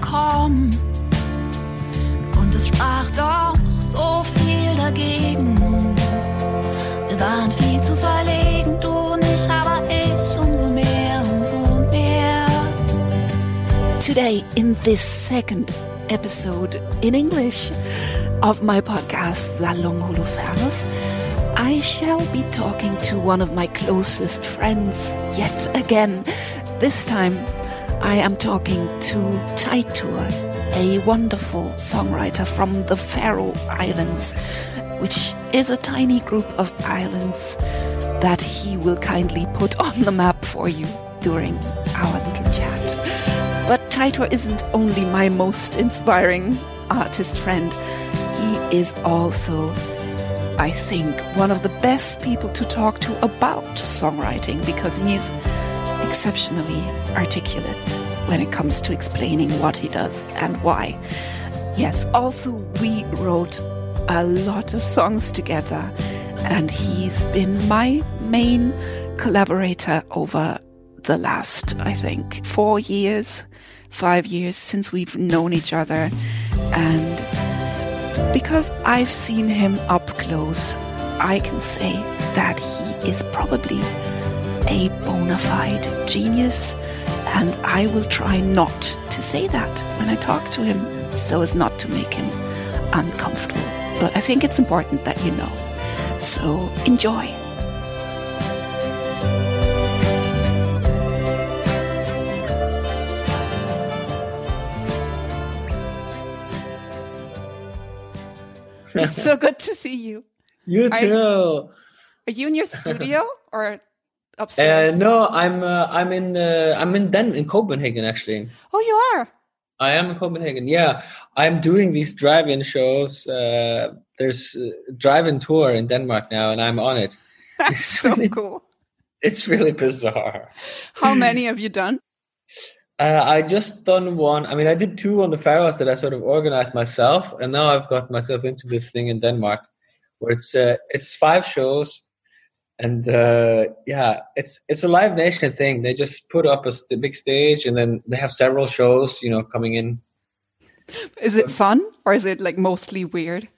kommen. Und es sprach doch so viel dagegen. Wir waren viel zu verlegen, du und ich, aber ich umso mehr, umso mehr. Today, in this second episode in English of my podcast, Salon Holofernes, I shall be talking to one of my closest friends yet again. This time, I am talking to Teitur, a wonderful songwriter from the Faroe Islands, which is a tiny group of islands that he will kindly put on the map for you during our little chat. But Teitur isn't only my most inspiring artist friend, he is also I think, one of the best people to talk to about songwriting because he's exceptionally articulate when it comes to explaining what he does and why. Yes, also, we wrote a lot of songs together, and he's been my main collaborator over the last, I think, four years, five years since we've known each other. And because I've seen him up close, I can say that he is probably a bona fide genius, and I will try not to say that when I talk to him so as not to make him uncomfortable. But I think it's important that you know. So enjoy. it's so good to see you. You Are- too. Are you in your studio or Uh, no, I'm uh, I'm in uh, I'm in Den in Copenhagen actually. Oh, you are. I am in Copenhagen. Yeah, I'm doing these drive-in shows. Uh, there's a drive-in tour in Denmark now, and I'm on it. That's so really- cool. It's really bizarre. How many have you done? Uh, I just done one. I mean, I did two on the Faroes that I sort of organized myself, and now I've got myself into this thing in Denmark, where it's uh, it's five shows, and uh, yeah, it's it's a Live Nation thing. They just put up a st- big stage, and then they have several shows, you know, coming in. Is it fun or is it like mostly weird?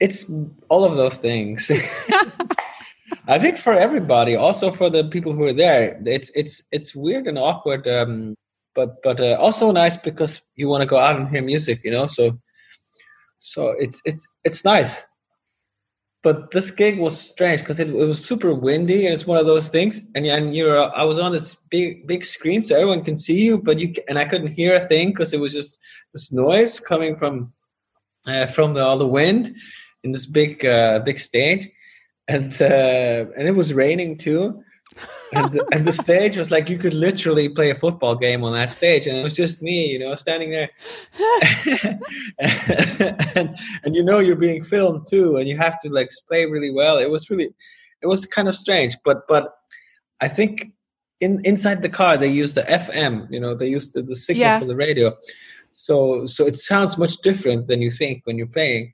It's all of those things. I think for everybody, also for the people who are there, it's it's it's weird and awkward, um, but but uh, also nice because you want to go out and hear music, you know. So so it's it's it's nice. But this gig was strange because it, it was super windy and it's one of those things. And and you're I was on this big big screen so everyone can see you, but you and I couldn't hear a thing because it was just this noise coming from uh, from the, all the wind in this big uh, big stage and uh, and it was raining too and the, and the stage was like you could literally play a football game on that stage and it was just me you know standing there and, and you know you're being filmed too and you have to like play really well it was really it was kind of strange but but i think in inside the car they use the fm you know they use the, the signal Yeah. for the radio so so it sounds much different than you think when you're playing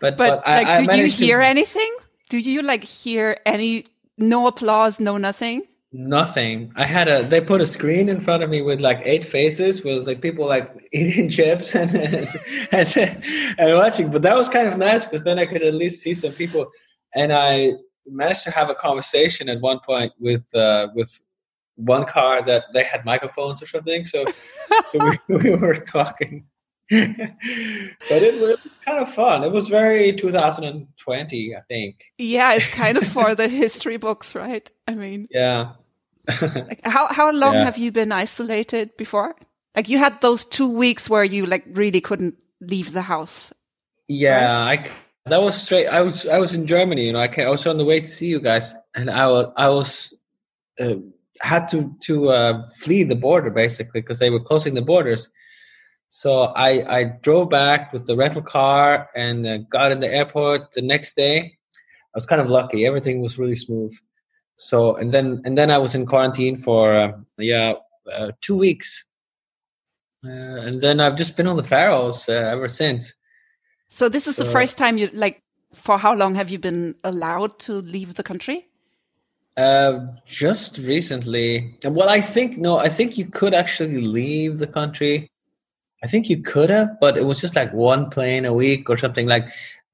but But, but, I, like, I do you managed to- hear anything? Do you like hear any? No applause, no nothing. Nothing. I had a. They put a screen in front of me with like eight faces, with like people like eating chips and and, and watching. But that was kind of nice because then I could at least see some people, and I managed to have a conversation at one point with uh, with one car that they had microphones or something. So so we, we were talking. but it, was- it was kind of fun. It was very 2020, I think. Yeah, it's kind of for the history books, right? I mean, Yeah. like, how how long Yeah. have you been isolated before? Like you had those two weeks where you like really couldn't leave the house. Yeah, I c- that was straight. I was I was in Germany. You know, I, ca- I was on the way to see you guys, and I was I was uh, had to to uh, flee the border basically because they were closing the borders. So I I drove back with the rental car and uh, got in the airport the next day. I was kind of lucky; everything was really smooth. So and then and then I was in quarantine for uh, yeah uh, two weeks, uh, and then I've just been on the Faroes uh, ever since. So this is the first time you like. For how long have you been allowed to leave the country? Uh, just recently. And well, I think no. I think you could actually leave the country I think you could have, but it was just like one plane a week or something like,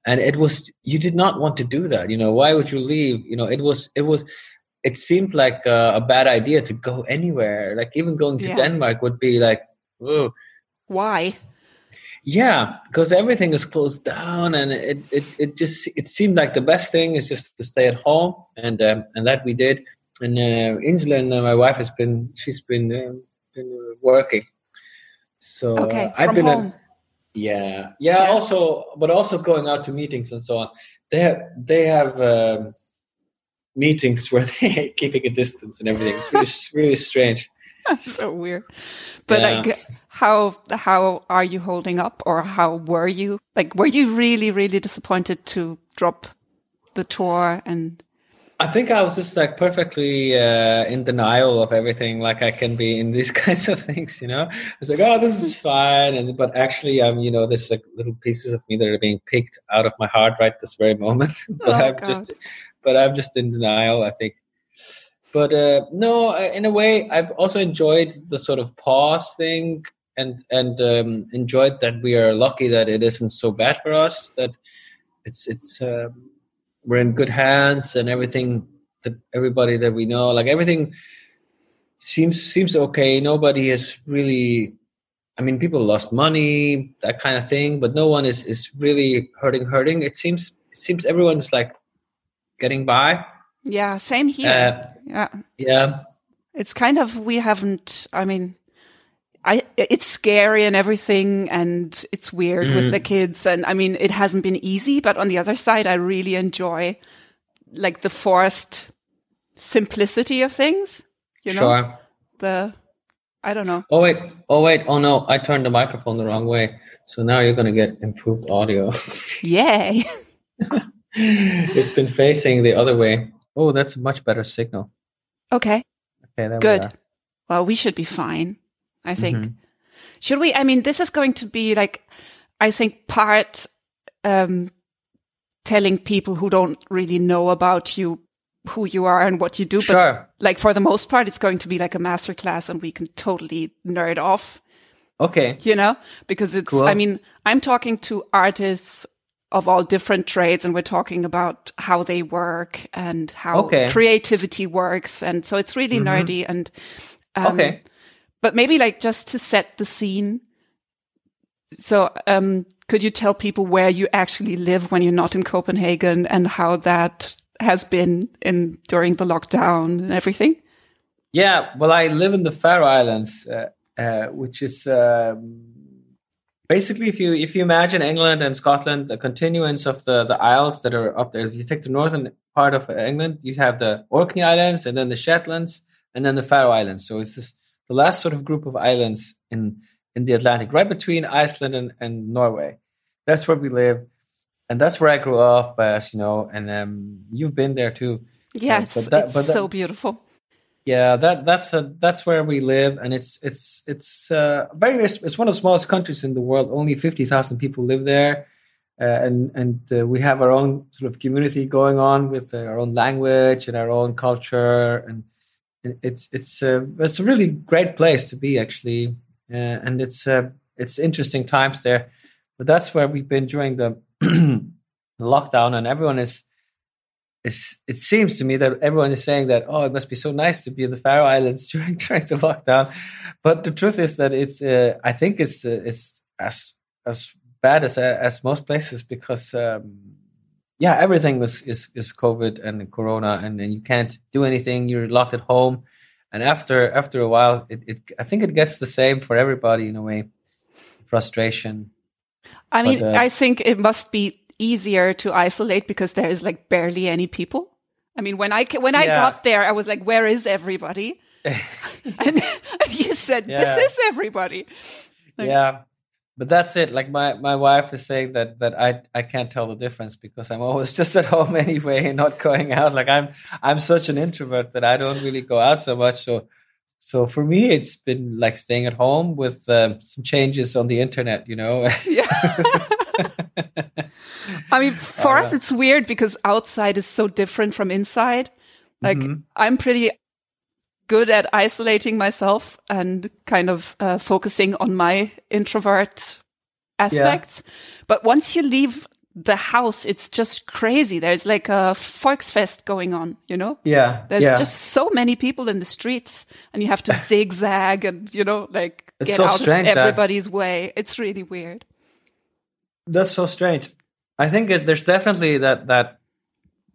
and it was you did not want to do that. You know, why would you leave? You know, it was it was it seemed like a, a bad idea to go anywhere. Like even going to Yeah. Denmark would be like, oh, Why? yeah, because everything is closed down, and it, it it just it seemed like the best thing is just to stay at home, and um, and that we did. And uh, Insland, uh, my wife has been she's been um, been uh, working. So uh, I've been home. Yeah, yeah, Yeah. Also, but also going out to meetings and so on. They have they have um, meetings where they keeping a distance and everything. It's really really strange. so weird. But Yeah. like how how are you holding up or how were you? Like were you really really disappointed to drop the tour and I think I was just like perfectly uh, in denial of everything, like I can be in these kinds of things, you know. I was like, "Oh, this is fine," and but actually, I'm, you know, there's like little pieces of me that are being picked out of my heart right this very moment. but Oh, I'm God. just, but I'm just in denial. I think. But uh, no, in a way, I've also enjoyed the sort of pause thing, and and um, enjoyed that we are lucky that it isn't so bad for us. That it's it's. Um, we're in good hands and everything that everybody that we know like everything seems seems okay nobody is really i mean people lost money that kind of thing but no one is is really hurting hurting it seems it seems everyone's like getting by yeah, same here. uh, yeah. yeah It's kind of we haven't I mean I it's scary and everything and it's weird Mm. with the kids and I mean it hasn't been easy but on the other side I really enjoy like the forced simplicity of things, you know? sure The I don't know. oh wait oh wait oh no i turned the microphone the wrong way so now you're gonna get improved audio Yay. it's been facing the other way oh that's a much better signal okay. okay we Good. are. Well, we should be fine. I think. Mhm. Should we? I mean, this is going to be like, I think part um, telling people who don't really know about you who you are and what you do. But sure like for the most part, it's going to be like a master class and we can totally nerd off, okay you know, because it's, Cool. I mean, I'm talking to artists of all different trades and we're talking about how they work and how Okay. creativity works. And so it's really nerdy and, um, okay but maybe like just to set the scene. So, um, could you tell people where you actually live when you're not in Copenhagen and how that has been in during the lockdown and everything? Yeah, well, I live in the Faroe Islands, uh, uh, which is um, basically if you if you imagine England and Scotland, the continuance of the the isles that are up there. If you take the northern part of England, you have the Orkney Islands, and then the Shetlands, and then the Faroe Islands. So it's this the last sort of group of islands in in the Atlantic, right between Iceland and, and Norway. That's where we live, and that's where I grew up, as you know. And um, you've been there too. Yeah, Uh, it's, but that- it's but that- so beautiful. yeah that that's a, that's where we live and it's it's it's uh, very it's one of the smallest countries in the world only 50,000 people live there uh, and and uh, we have our own sort of community going on with uh, our own language and our own culture and it's it's uh, it's a really great place to be actually. Uh, and it's uh, it's interesting times there. But that's where we've been during the lockdown and everyone is it's, it seems to me that everyone is saying that oh it must be so nice to be in the Faroe Islands during during the lockdown, but the truth is that it's uh, I think it's uh, it's as as bad as uh, as most places because um, yeah everything was is is COVID and Corona and, and you can't do anything you're locked at home and after after a while it, it I think it gets the same for everybody in a way frustration I mean, But, uh, I think it must be easier to isolate because there is like barely any people. I mean, when I when I Yeah. got there, I was like, "Where is everybody?" and, and you said, "This is everybody." Like- yeah but that's it like my my wife is saying that that i i can't tell the difference because i'm always just at home anyway and not going out like i'm i'm such an introvert that i don't really go out so much so so for me it's been like staying at home with um, some changes on the internet you know Yeah. I mean, for Uh, us, it's weird because outside is so different from inside. Like, Mhm. I'm pretty good at isolating myself and kind of uh, focusing on my introvert aspects. Yeah. But once you leave the house, it's just crazy. There's like a Volksfest going on, you know? Yeah. There's yeah. just so many people in the streets and you have to zigzag and, you know, like it's get so out strange of everybody's that, way. It's really weird. That's so strange. I think it, there's definitely that, that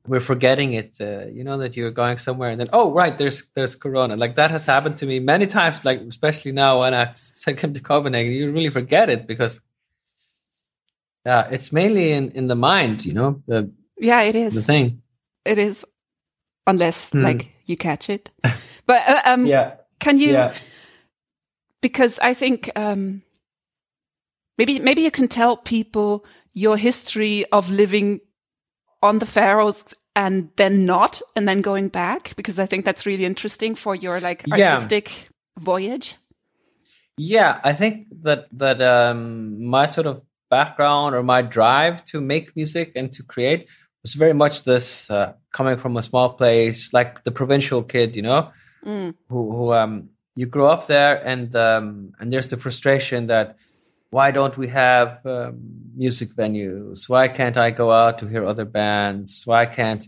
we're forgetting it. Uh, you know that you're going somewhere, and then oh right, there's there's Corona. Like that has happened to me many times. Like especially now when I come to Copenhagen, you really forget it because yeah, it's mainly in in the mind. You know, the yeah, it is the thing. It is, unless hmm. like you catch it. But uh, um, yeah, can you? Yeah. Because I think um, maybe maybe you can tell people your history of living on the Faroes and then not, and then going back? Because I think that's really interesting for your like artistic yeah. voyage. Yeah, I think that that um, my sort of background or my drive to make music and to create was very much this uh, coming from a small place, like the provincial kid, you know, mm. who, who um, you grow up there, and um, and there's the frustration that why don't we have um, music venues? Why can't I go out to hear other bands? Why can't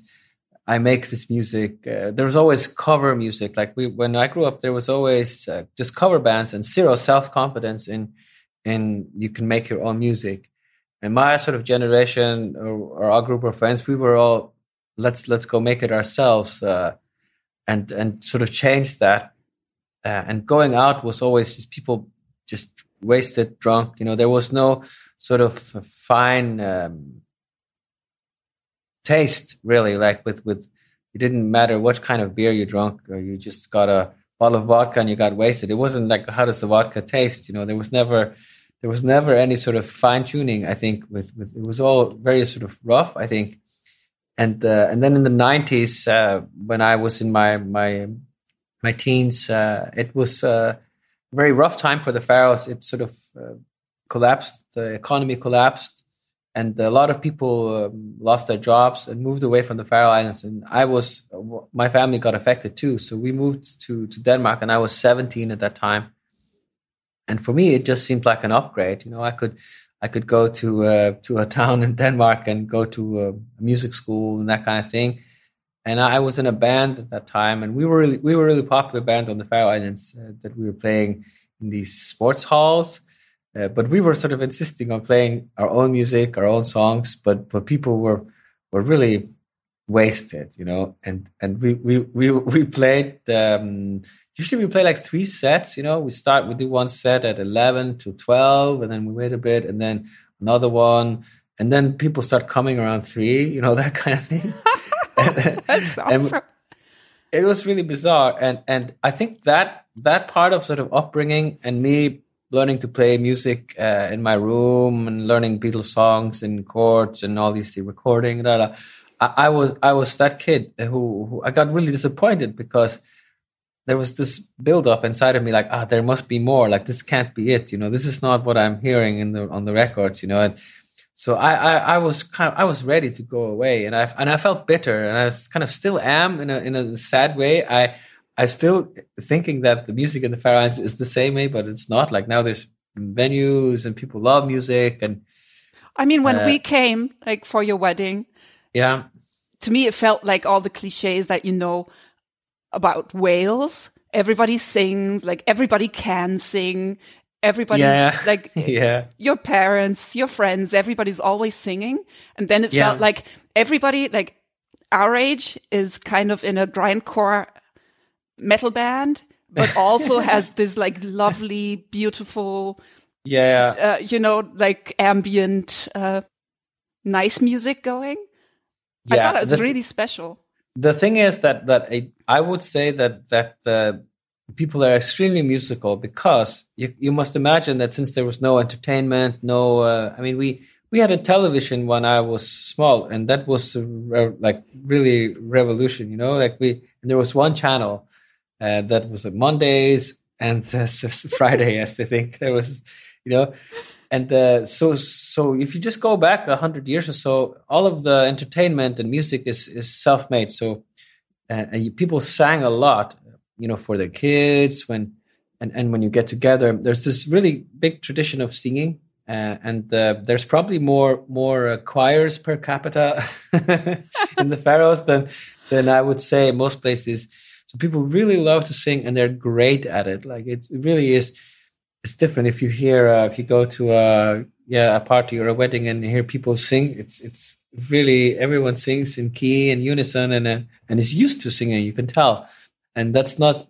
I make this music? Uh, there was always cover music. Like we, when I grew up, there was always uh, just cover bands and zero self confidence in in you can make your own music. And my sort of generation or, or our group of friends, we were all let's let's go make it ourselves, uh, and and sort of change that. Uh, and going out was always just people just wasted, drunk. You know, there was no sort of fine um, taste really. Like with with it didn't matter what kind of beer you drank, or you just got a bottle of vodka and you got wasted. It wasn't like how does the vodka taste? You know, there was never there was never any sort of fine tuning. I think with with it was all very sort of rough. I think. And uh, and then in the nineties, uh, when I was in my my my teens, uh, it was uh, very rough time for the Faroes. It sort of uh, collapsed. The economy collapsed, and a lot of people um, lost their jobs and moved away from the Faroe Islands. And I was, my family got affected too. So we moved to to Denmark, and I was 17 at that time. And for me, it just seemed like an upgrade. You know, I could I could go to uh, to a town in Denmark and go to a music school and that kind of thing and I was in a band at that time, and we were really, we were really popular band on the Faroe Islands uh, that we were playing in these sports halls. Uh, but we were sort of insisting on playing our own music, our own songs. But but people were were really wasted, you know. And and we we we we played. Um, usually we play like three sets. You know, we start we do one set at eleven to twelve, and then we wait a bit, and then another one, and then people start coming around three. You know that kind of thing. That's awesome. it was really bizarre, and and I think that that part of sort of upbringing and me learning to play music uh, in my room and learning Beatles songs in chords and all these the recording. Blah, blah, I, I, was I was that kid who, who I got really disappointed because there was this build up inside of me like ah there must be more like this can't be it you know this is not what i'm hearing in the on the records you know and so I, I, I was kind of I was ready to go away, and I and I felt bitter, and I was kind of still am in a in a sad way. I I still thinking that the music in the Faroe Islands is the same way, but it's not. Like now, there's venues and people love music, and I mean, when uh, we came like for your wedding, yeah, to me it felt like all the cliches that you know about Wales. Everybody sings, like everybody can sing everybody's yeah. like yeah. your parents your friends everybody's always singing. And then it yeah. felt like everybody like our age is kind of in a grindcore metal band but also has this like lovely beautiful yeah. uh, you know like ambient uh, nice music going. Yeah, i thought it was really special. the thing is that that I, I would say that that uh, people are extremely musical because you, you must imagine that since there was no entertainment, no, uh, I mean, we, we had a television when I was small, and that was re- like really revolution, you know, like we, and there was one channel uh, that was Mondays and uh, Friday, as I think there was, you know, and uh, so so if you just go back a hundred years or so, all of the entertainment and music is is self made. So uh, people sang a lot you know, for their kids when and and when you get together. There's this really big tradition of singing, uh, and uh, there's probably more more uh, choirs per capita in the Faroes than than I would say most places. So people really love to sing, and they're great at it. Like it really is. It's different if you hear uh, if you go to a yeah a party or a wedding and you hear people sing. It's it's really everyone sings in key and unison and uh, and is used to singing. You can tell, and that's not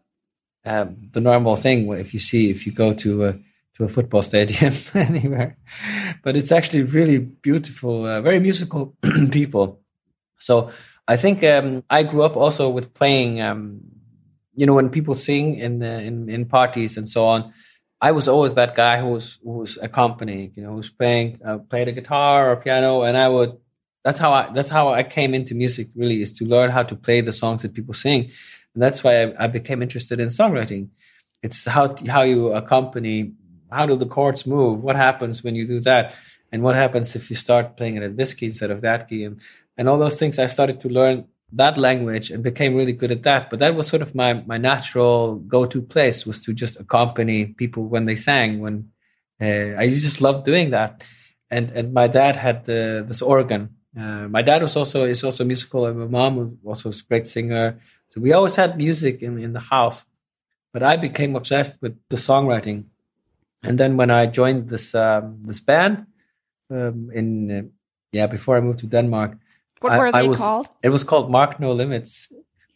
um, the normal thing if you see if you go to a to a football stadium anywhere. But it's actually really beautiful, uh, very musical people. So I think um, I grew up also with playing. Um, you know, when people sing in the, in in parties and so on, I was always that guy who was who was accompanying. You know, who was playing uh, played a guitar or piano, and I would that's how I that's how I came into music really is to learn how to play the songs that people sing. And that's why I, I became interested in songwriting. It's how how you accompany how do the chords move? What happens when you do that? And what happens if you start playing it at this key instead of that key? And, and all those things I started to learn that language and became really good at that. But that was sort of my my natural go to place was to just accompany people when they sang. When uh, I just loved doing that. And and my dad had uh, this organ uh, my dad was also is also musical, and my mom was also a great singer. So we always had music in in the house. But I became obsessed with the songwriting, and then when I joined this um, this band um, in uh, yeah before I moved to Denmark, what I, were they was, called? It was called Mark No Limits.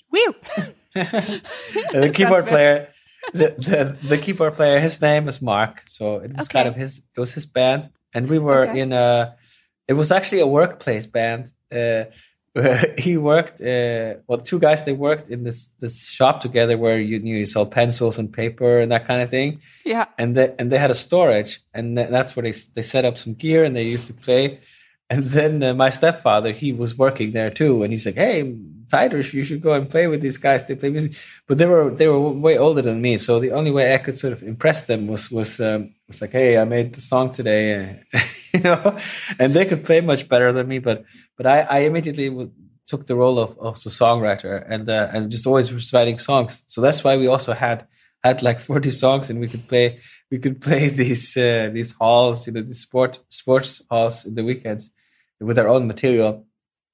Whew. the keyboard player, the, the the keyboard player, his name is Mark, so it was okay. kind of his. It was his band, and we were okay. in a it was actually a workplace band. Uh, he worked, uh, well, two guys they worked in this this shop together where you, you, you sell pencils and paper and that kind of thing. Yeah, and they and they had a storage, and that's where they they set up some gear and they used to play. And then uh, my stepfather, he was working there too, and he's like, "Hey, Teitur, you should go and play with these guys. They play music." But they were they were way older than me, so the only way I could sort of impress them was was um, was like, "Hey, I made the song today," you know. And they could play much better than me, but but I, I immediately took the role of, of the songwriter and uh, and just always was writing songs. So that's why we also had had like 40 songs and we could play we could play these uh, these halls you know these sport sports halls in the weekends with our own material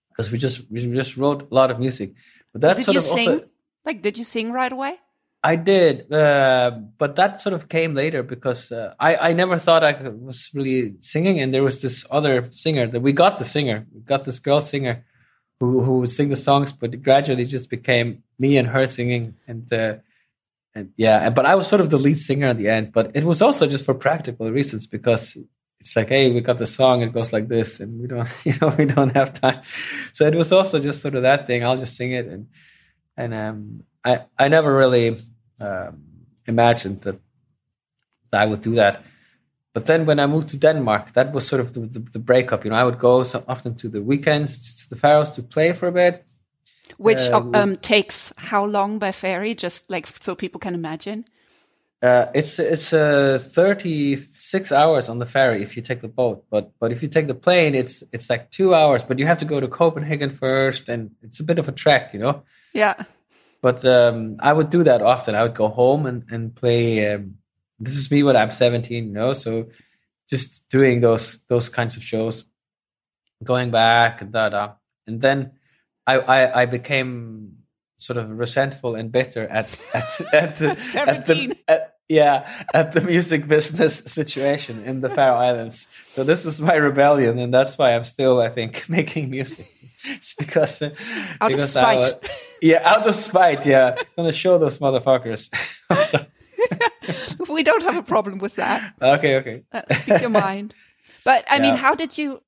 because we just we just wrote a lot of music. But that's sort of sing? also like did you sing right away? I did, uh, but that sort of came later because uh, I I never thought I was really singing, and there was this other singer that we got the singer, we got this girl singer who who would sing the songs, but it gradually just became me and her singing, and uh, and yeah, but I was sort of the lead singer at the end, but it was also just for practical reasons because it's like, hey, we got the song, it goes like this, and we don't, you know, we don't have time. So it was also just sort of that thing. I'll just sing it, and and um, I I never really um, imagined that, that I would do that. But then when I moved to Denmark, that was sort of the, the, the breakup. You know, I would go so often to the weekends to the Faroes to play for a bit. Which uh, um, takes how long by ferry? Just like so people can imagine. Uh, it's it's uh, 36 hours on the ferry if you take the boat, but but if you take the plane, it's it's like two hours. But you have to go to Copenhagen first, and it's a bit of a trek, you know. Yeah. But um, I would do that often. I would go home and and play. Um, this is me when I'm 17, you know. So just doing those those kinds of shows, going back and da da, and then I I, I became sort of resentful and bitter at at at the, at the at, yeah at the music business situation in the Faroe Islands. So this was my rebellion, and that's why I'm still, I think, making music. it's because uh, out because of spite. I, yeah, out of spite. Yeah, I'm gonna show those motherfuckers. we don't have a problem with that. Okay, okay. Uh, speak your mind. But I yeah. mean, how did you?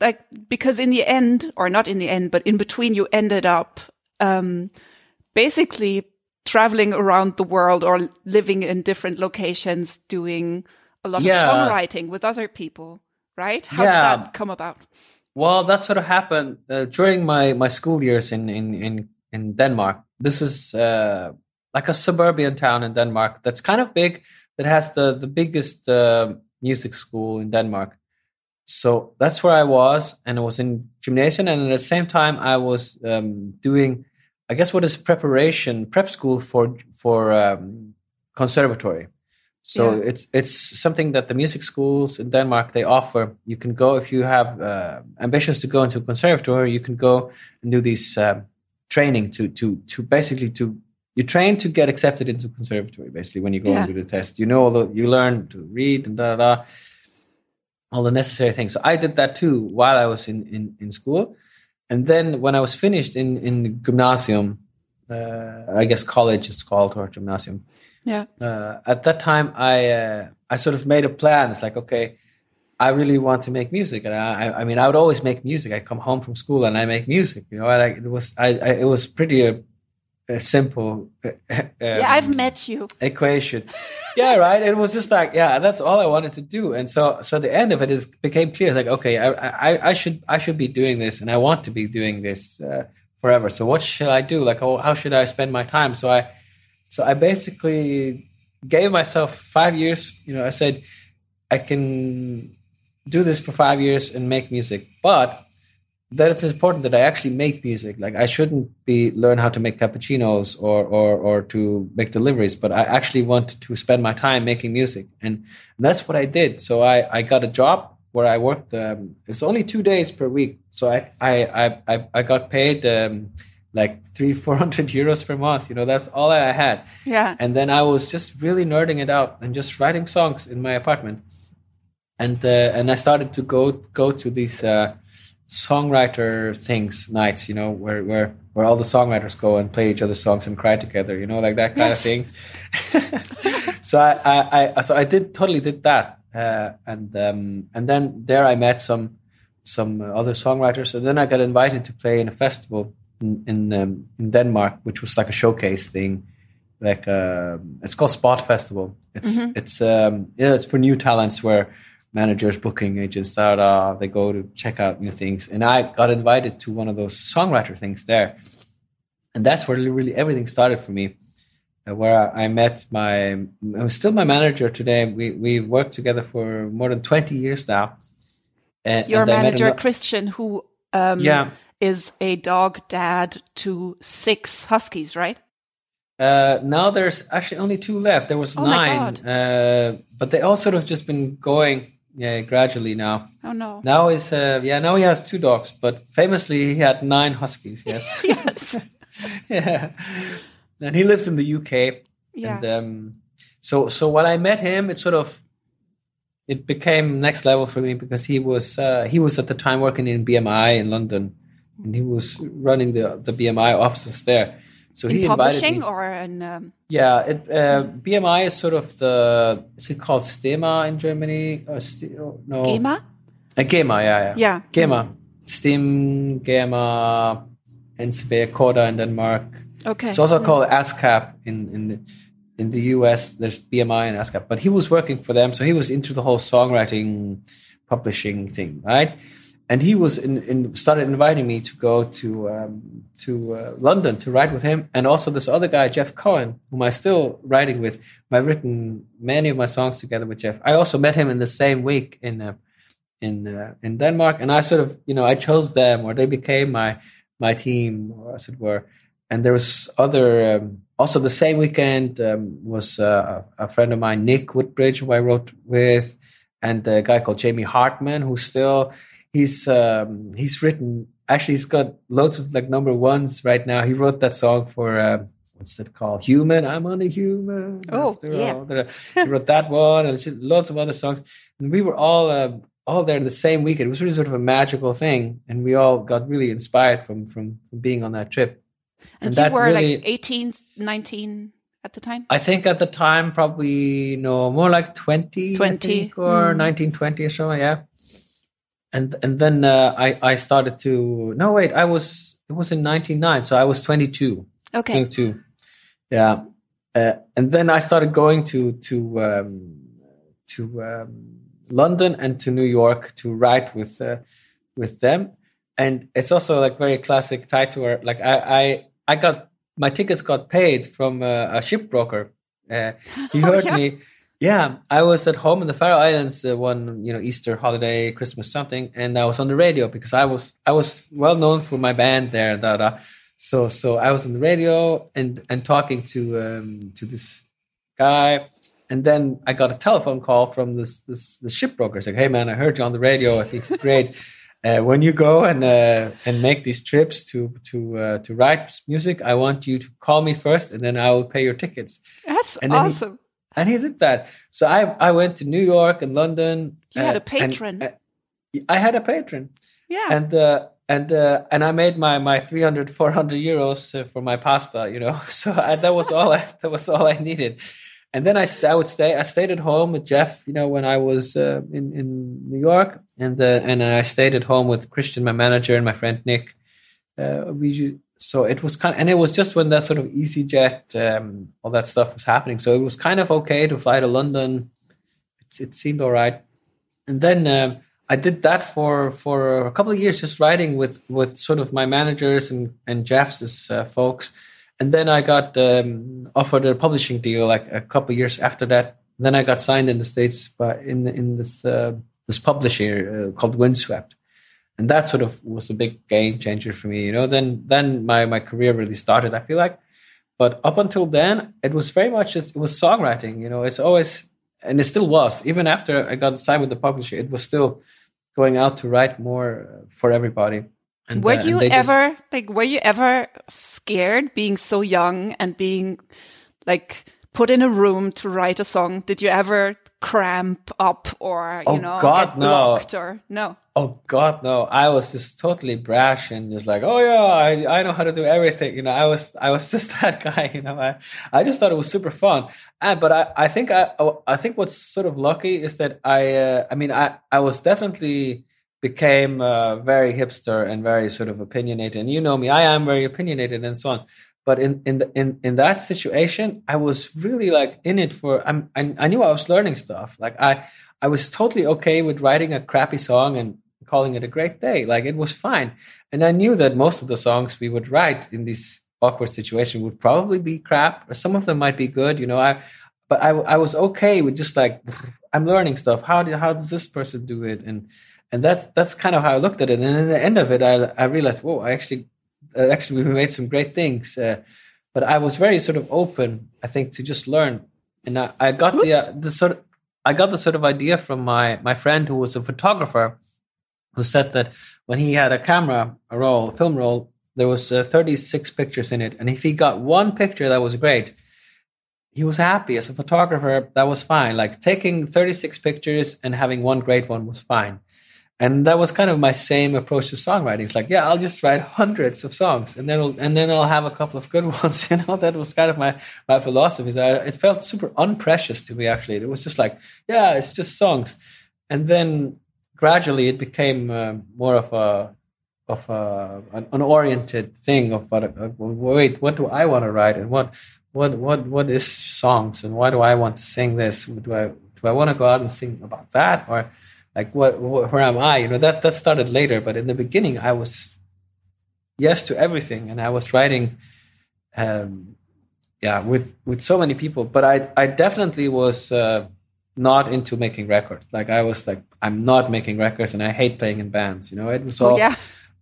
Like, because in the end, or not in the end, but in between, you ended up um, basically traveling around the world or living in different locations doing a lot yeah. of songwriting with other people, right? How yeah. did that come about? Well, that sort of happened uh, during my, my school years in, in, in, in Denmark. This is uh, like a suburban town in Denmark that's kind of big, that has the, the biggest uh, music school in Denmark. So that's where I was, and I was in gymnasium, and at the same time, I was um, doing I guess what is preparation prep school for for um, conservatory. So Yeah. it's it's something that the music schools in Denmark they offer. You can go if you have uh, ambitions to go into a conservatory. You can go and do these um, training to to to basically to you train to get accepted into conservatory. Basically, when you go Yeah. and do the test, you know all the you learn to read and da da da all the necessary things. So I did that too while I was in in, in school, and then when I was finished in in gymnasium, uh, I guess college is called or gymnasium. Yeah. Uh, at that time, I uh, I sort of made a plan. It's like okay. I really want to make music, and I, I- mean, I would always make music. I come home from school and I make music. You know, I like it was, I, I it was pretty a, simple. uh, yeah, um, I've met you. equation. yeah, right. It was just like, yeah, that's all I wanted to do. And so, so the end of it is became clear. Like, okay, I, I, I should, I should be doing this, and I want to be doing this uh, forever. So, what should I do? Like, oh, how should I spend my time? So I, so I basically gave myself five years. You know, I said, I can do this for five years and make music, but that it's important that I actually make music. Like I shouldn't be learn how to make cappuccinos or or or to make deliveries, but I actually want to spend my time making music, and that's what I did. So I I got a job where I worked. Um, it's only two days per week, so I I I I, I got paid. Um, like three, four hundred euros per month. You know, that's all I had. Yeah. And then I was just really nerding it out and just writing songs in my apartment. And uh, and I started to go go to these uh, songwriter things nights, you know, where where where all the songwriters go and play each other's songs and cry together, you know, like that kind Yes. of thing. so I, I, I so I did totally did that, uh, and um, and then there I met some some other songwriters, and then I got invited to play in a festival in in, um, in Denmark, which was like a showcase thing. Like uh, it's called Spot Festival. It's it's um, yeah, it's for new talents where managers, booking agents, da da, they go to check out new things. And I got invited to one of those songwriter things there, and that's where really everything started for me. uh, Where I met my, who's still my manager today. We we worked together for more than twenty years now. And, Your and manager, Christian, who um, Yeah. is a dog dad to six huskies, right? Uh, now there's actually only two left. There was Oh nine, uh, but they all sort of just been going yeah, gradually now. Oh no. Now is uh, yeah. Now he has two dogs, but famously he had nine huskies. Yes, Yes. yeah. And he lives in the UK. Yeah. And um, so so when I met him, it sort of it became next level for me because he was uh, he was at the time working in BMI in London, and he was running the the BMI offices there. So he in invited publishing me. or in um, Yeah, it, uh, BMI is sort of the is it called STEMA in Germany? Or Ste- oh, no, GEMA? Uh, GEMA, yeah, yeah, Yeah. GEMA, STIM, GEMA, NCB, Koda in Denmark. Okay. It's also called ASCAP in in the, in the US. There's BMI and ASCAP, but he was working for them, so he was into the whole songwriting, publishing thing, right? And he was in, in started inviting me to go to um, to uh, London to write with him, and also this other guy Jeff Cohen, whom I still writing with. I've written many of my songs together with Jeff. I also met him in the same week in uh, in uh, in Denmark, and I sort of you know I chose them, or they became my my team, or as it were and there was other um, also the same weekend um, was uh, a friend of mine nick woodbridge who i wrote with and a guy called jamie hartman who still he's um, he's written actually he's got loads of like number ones right now. He wrote that song for um, what's it called? Human. I'm only human Oh, yeah. he wrote that one and lots of other songs. And we were all um, all there in the same weekend. It was really sort of a magical thing. And we all got really inspired from from, from being on that trip. And, and you that were really- like 18, 19 at the time? I think at the time probably no more like 20, 20, I think, or mm. 19, 20 or so, yeah. And and then uh, I I started to no wait I was it was in 99 so I was 22 Okay. 22 yeah. Uh, and then I started going to to um, to um, London and to New York to write with uh, with them. And it's also like very classic tied to her like I I I got my tickets got paid from uh, a shipbroker. Uh, he Oh, heard yeah? me yeah I was at home in the Faroe Islands uh, one you know Easter holiday Christmas something and I was on the radio because I was I was well known for my band there da, da. so so I was on the radio and and talking to um, to this guy, and then I got a telephone call from this this the shipbroker. It's like, hey man, I heard you on the radio. I think you're great. Uh, when you go and uh, and make these trips to to uh, to write music, I want you to call me first, and then I will pay your tickets. That's and awesome. And he did that. So I I went to New York and London. You had a uh, patron. and, uh, I had a patron. Yeah. And uh, and uh, and I made my my 300 400 euros uh, for my pasta, you know. So I, that was all I, that was all I needed. And then I, st- I would stay. I stayed at home with Jeff, you know, when I was uh, in in New York, and uh, and I stayed at home with Christian, my manager, and my friend Nick. Uh, we so it was kind, of, and it was just when that sort of EasyJet, um, all that stuff was happening. So it was kind of okay to fly to London. It, it seemed all right, and then. Um, I did that for for a couple of years, just writing with with sort of my managers and and Jeff's uh, folks, and then I got um, offered a publishing deal like a couple of years after that. Then I got signed in the states, by in in this uh, this publisher uh, called Windswept, and that sort of was a big game changer for me. You know, then then my my career really started. I feel like, but up until then, it was very much just it was songwriting. You know, it's always and it still was even after I got signed with the publisher. It was still going out to write more for everybody. And, were uh, you ever just... like were you ever scared being so young and being like put in a room to write a song? Did you ever cramp up or you oh, know God, get blocked no. or no? Oh God, no! I was just totally brash and just like, oh yeah, I, I know how to do everything. You know, I was I was just that guy. You know, I I just thought it was super fun. And but I I think I I think what's sort of lucky is that I uh, I mean I I was definitely became uh, very hipster and very sort of opinionated. And you know me, I am very opinionated and so on. But in in the, in in that situation, I was really like in it for. I'm I, I knew I was learning stuff. Like I I was totally okay with writing a crappy song and calling it a great day. Like it was fine. And I knew that most of the songs we would write in this awkward situation would probably be crap, or some of them might be good. You know, I, but I, I was okay with just like, I'm learning stuff. How did, how does this person do it? And, and that's, that's kind of how I looked at it. And in the end of it, I, I realized, whoa, I actually, actually, we made some great things. Uh, but I was very sort of open, I think, to just learn. And I, I got Oops. the, uh, the sort of, I got the sort of idea from my, my friend who was a photographer who said that when he had a camera, a roll, a film roll, there was uh, 36 pictures in it, and if he got one picture that was great, he was happy as a photographer. That was fine. Like taking 36 pictures and having one great one was fine. And that was kind of my same approach to songwriting. It's like, yeah, I'll just write hundreds of songs, and then I'll, and then I'll have a couple of good ones. You know, that was kind of my my philosophy. It felt super unprecious to me. Actually, it was just like, yeah, it's just songs. And then gradually it became uh, more of a of a, an, oriented thing of what, uh, wait what do I want to write and what what what what is songs and why do I want to sing this do I do I want to go out and sing about that or like what, what where am I you know that that started later but in the beginning I was yes to everything and I was writing um, yeah with with so many people but I I definitely was uh, not into making records. Like I was like, I'm not making records, and I hate playing in bands. You know, it was oh, all. Oh, yeah.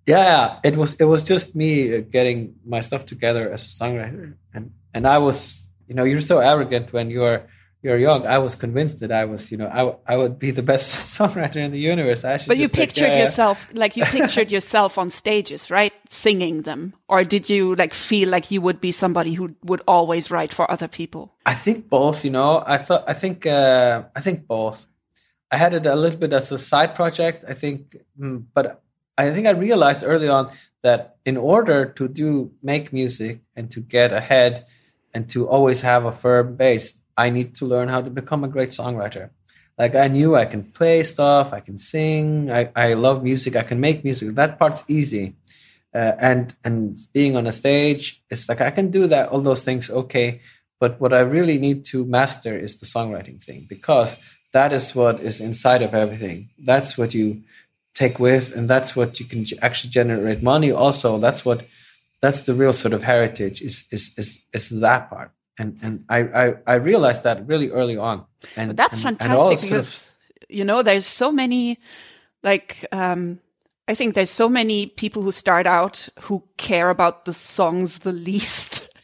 Yeah, it was. It was just me getting my stuff together as a songwriter, and and I was, you know, you're so arrogant when you're you're young. I was convinced that I was, you know, I, I would be the best songwriter in the universe. I should but you pictured like, yeah, yourself, like you pictured yourself on stages, right? Singing them. Or did you like feel like you would be somebody who would always write for other people? I think both, you know, I thought, I think, uh, I think both. I had it a little bit as a side project, I think, mm, but I think I realized early on that in order to do, make music and to get ahead and to always have a firm base, I need to learn how to become a great songwriter. Like I knew I can play stuff, I can sing, I, I love music, I can make music. That part's easy. Uh, and and being on a stage, it's like I can do that, all those things, okay. But what I really need to master is the songwriting thing because that is what is inside of everything. That's what you take with, and that's what you can actually generate money. Also, that's what that's the real sort of heritage is is is is that part and and I, I, I realized that really early on. And but that's and, fantastic and because you know there's so many like um, I think there's so many people who start out who care about the songs the least.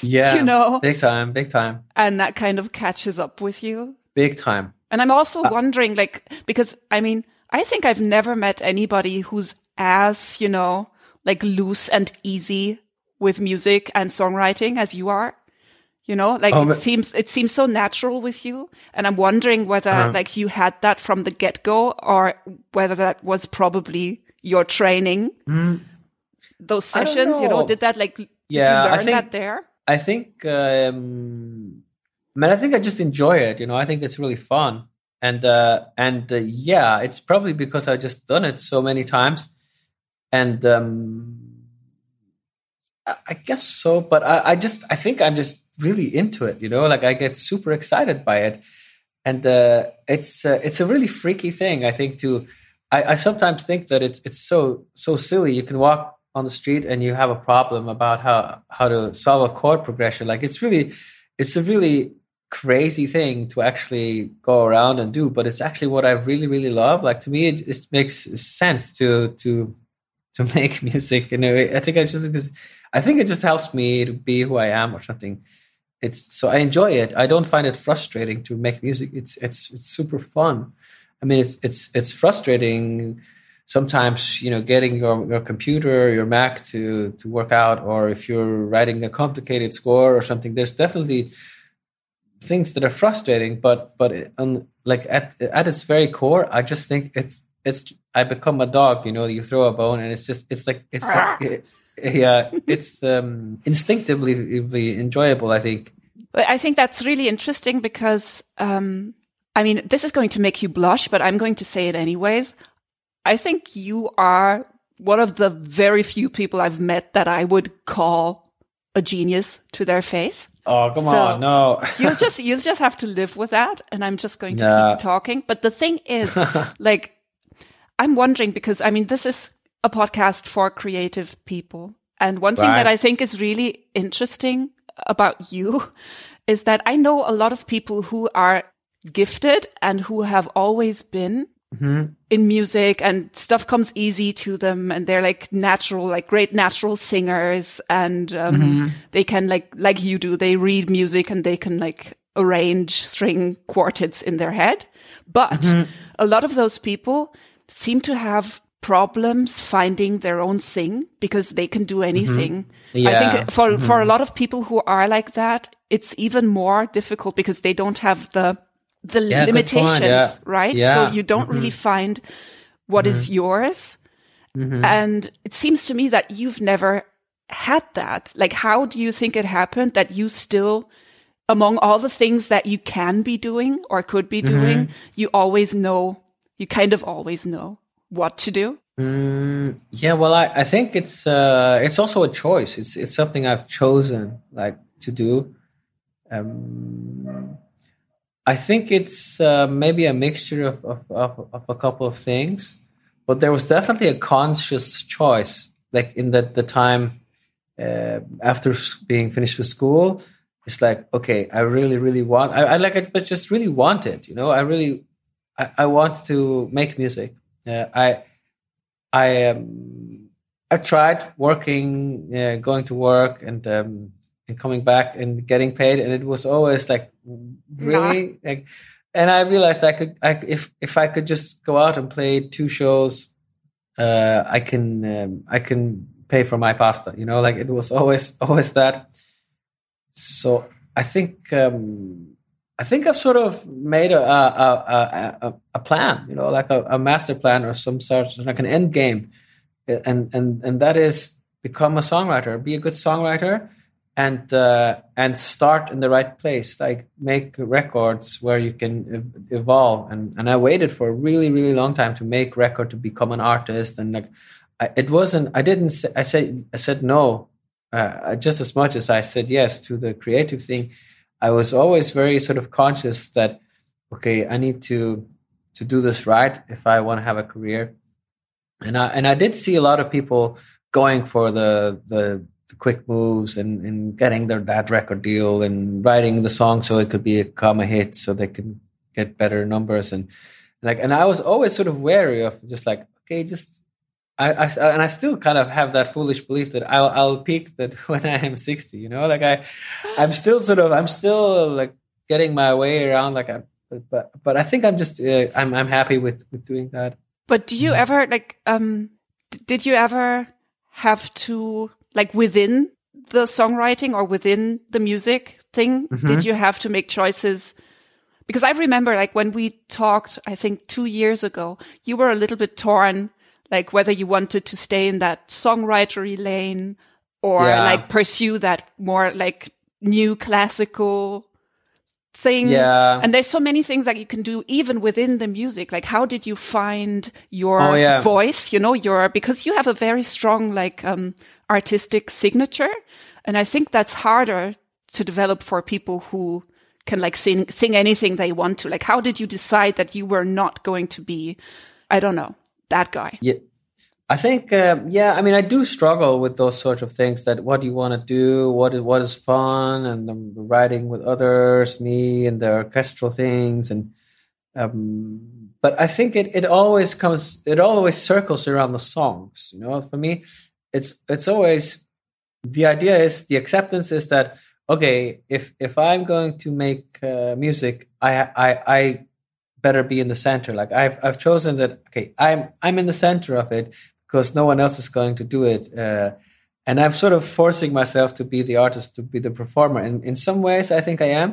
Yeah. you know, big time, big time. And that kind of catches up with you. Big time. And I'm also uh, wondering, like, because I mean, I think I've never met anybody who's as, you know, like loose and easy with music and songwriting as you are. You know, like oh, it seems, it seems so natural with you. And I'm wondering whether uh, like you had that from the get go or whether that was probably your training. Mm, Those sessions, know. you know, did that like, yeah, learn I think, that there? I think, um, I mean, I think I just enjoy it. You know, I think it's really fun, and uh, and uh, yeah, it's probably because I just done it so many times, and um, I, I guess so. But I, I just, I think I'm just really into it. You know, like I get super excited by it, and uh, it's uh, it's a really freaky thing. I think to, I, I sometimes think that it's it's so so silly. You can walk on the street and you have a problem about how how to solve a chord progression like it's really it's a really crazy thing to actually go around and do but it's actually what i really really love like to me it, it makes sense to to to make music in a way i think i just i think it just helps me to be who i am or something it's so i enjoy it. I don't find it frustrating to make music. It's it's it's super fun. I mean it's it's it's frustrating sometimes you know getting your, your computer your mac to to work out or if you're writing a complicated score or something there's definitely things that are frustrating but but um, like at at its very core i just think it's it's i become a dog you know you throw a bone and it's just it's like it's just, it, yeah it's um instinctively enjoyable i think i think that's really interesting because um I mean, this is going to make you blush, but I'm going to say it anyways. I think you are one of the very few people I've met that I would call a genius to their face. Oh, come so on, no. you'll just you'll just have to live with that and I'm just going to nah. keep talking. But the thing is like I'm wondering because I mean this is a podcast for creative people. And one thing that I think is really interesting about you is that I know a lot of people who are gifted and who have always been Mm-hmm. in music and stuff comes easy to them and they're like natural like great natural singers and um, mm-hmm. they can like like you do they read music and they can like arrange string quartets in their head but mm-hmm. a lot of those people seem to have problems finding their own thing because they can do mm-hmm. anything yeah. i think for for a mm-hmm. lot of people who are like that it's even more difficult because they don't have the the yeah, limitations, yeah. right? So you don't mm-hmm. really find what mm-hmm. is yours. Mm-hmm. And it seems to me that you've never had that. Like, how do you think it happened that you still, among all the things that you can be doing or could be doing, mm-hmm. you always know, you kind of always know what to do? Mm, yeah, well, I, I think it's uh, it's also a choice. It's it's something I've chosen like to do. Um, I think it's uh, maybe a mixture of, of, of, of, a couple of things, but there was definitely a conscious choice. Like in the, the time uh, after being finished with school, it's like, okay, I really, really want, I, I like it, but just really want it, you know, I really, I, I want to make music. Uh, I, I, um, I tried working, uh, going to work and, um, and coming back and getting paid and it was always like really nah. like and i realized i could I, if if i could just go out and play two shows uh i can um, i can pay for my pasta you know like it was always always that so i think um i think i've sort of made a a a, a plan you know like a, a master plan or some sort of like an end game. And and and that is become a songwriter be a good songwriter and uh, and start in the right place like make records where you can evolve. And and i waited for a really really long time to make record to become an artist. And like I, it wasn't i didn't say, i said i said no uh, just as much as i said yes to the creative thing i was always very sort of conscious that okay i need to to do this right if i want to have a career. And i and i did see a lot of people going for the the the quick moves and, and getting their that record deal and writing the song so it could be a comma hit so they can get better numbers. And like and I was always sort of wary of just like okay just I, I, and I still kind of have that foolish belief that I'll, I'll peak that when I am 60, you know, like I, I'm still sort of, I'm still like getting my way around. Like I, but, but I think I'm just, uh, I'm, I'm happy with, with doing that. But do you ever like, um, did you ever have to like within the songwriting or within the music thing, mm -hmm. did you have to make choices? Because I remember like when we talked, I think two years ago, you were a little bit torn like whether you wanted to stay in that songwritery lane or yeah. like pursue that more like new classical thing. Yeah. And there's so many things that you can do even within the music. Like how did you find your oh, yeah. voice, you know, your because you have a very strong like um artistic signature. And I think that's harder to develop for people who can like sing sing anything they want to. Like how did you decide that you were not going to be I don't know, that guy. Yeah. I think, uh, yeah, I mean, I do struggle with those sorts of things that what do you want to do? What is, what is fun? And the writing with others, me and the orchestral things. And, um, but I think it, it always comes, it always circles around the songs, you know, for me, it's, it's always, the idea is the acceptance is that, okay, if, if I'm going to make uh, music, I, I, I better be in the center. Like I've I've chosen that. Okay, I'm I'm in the center of it because no one else is going to do it. Uh, and I'm sort of forcing myself to be the artist, to be the performer. And in some ways, I think I am.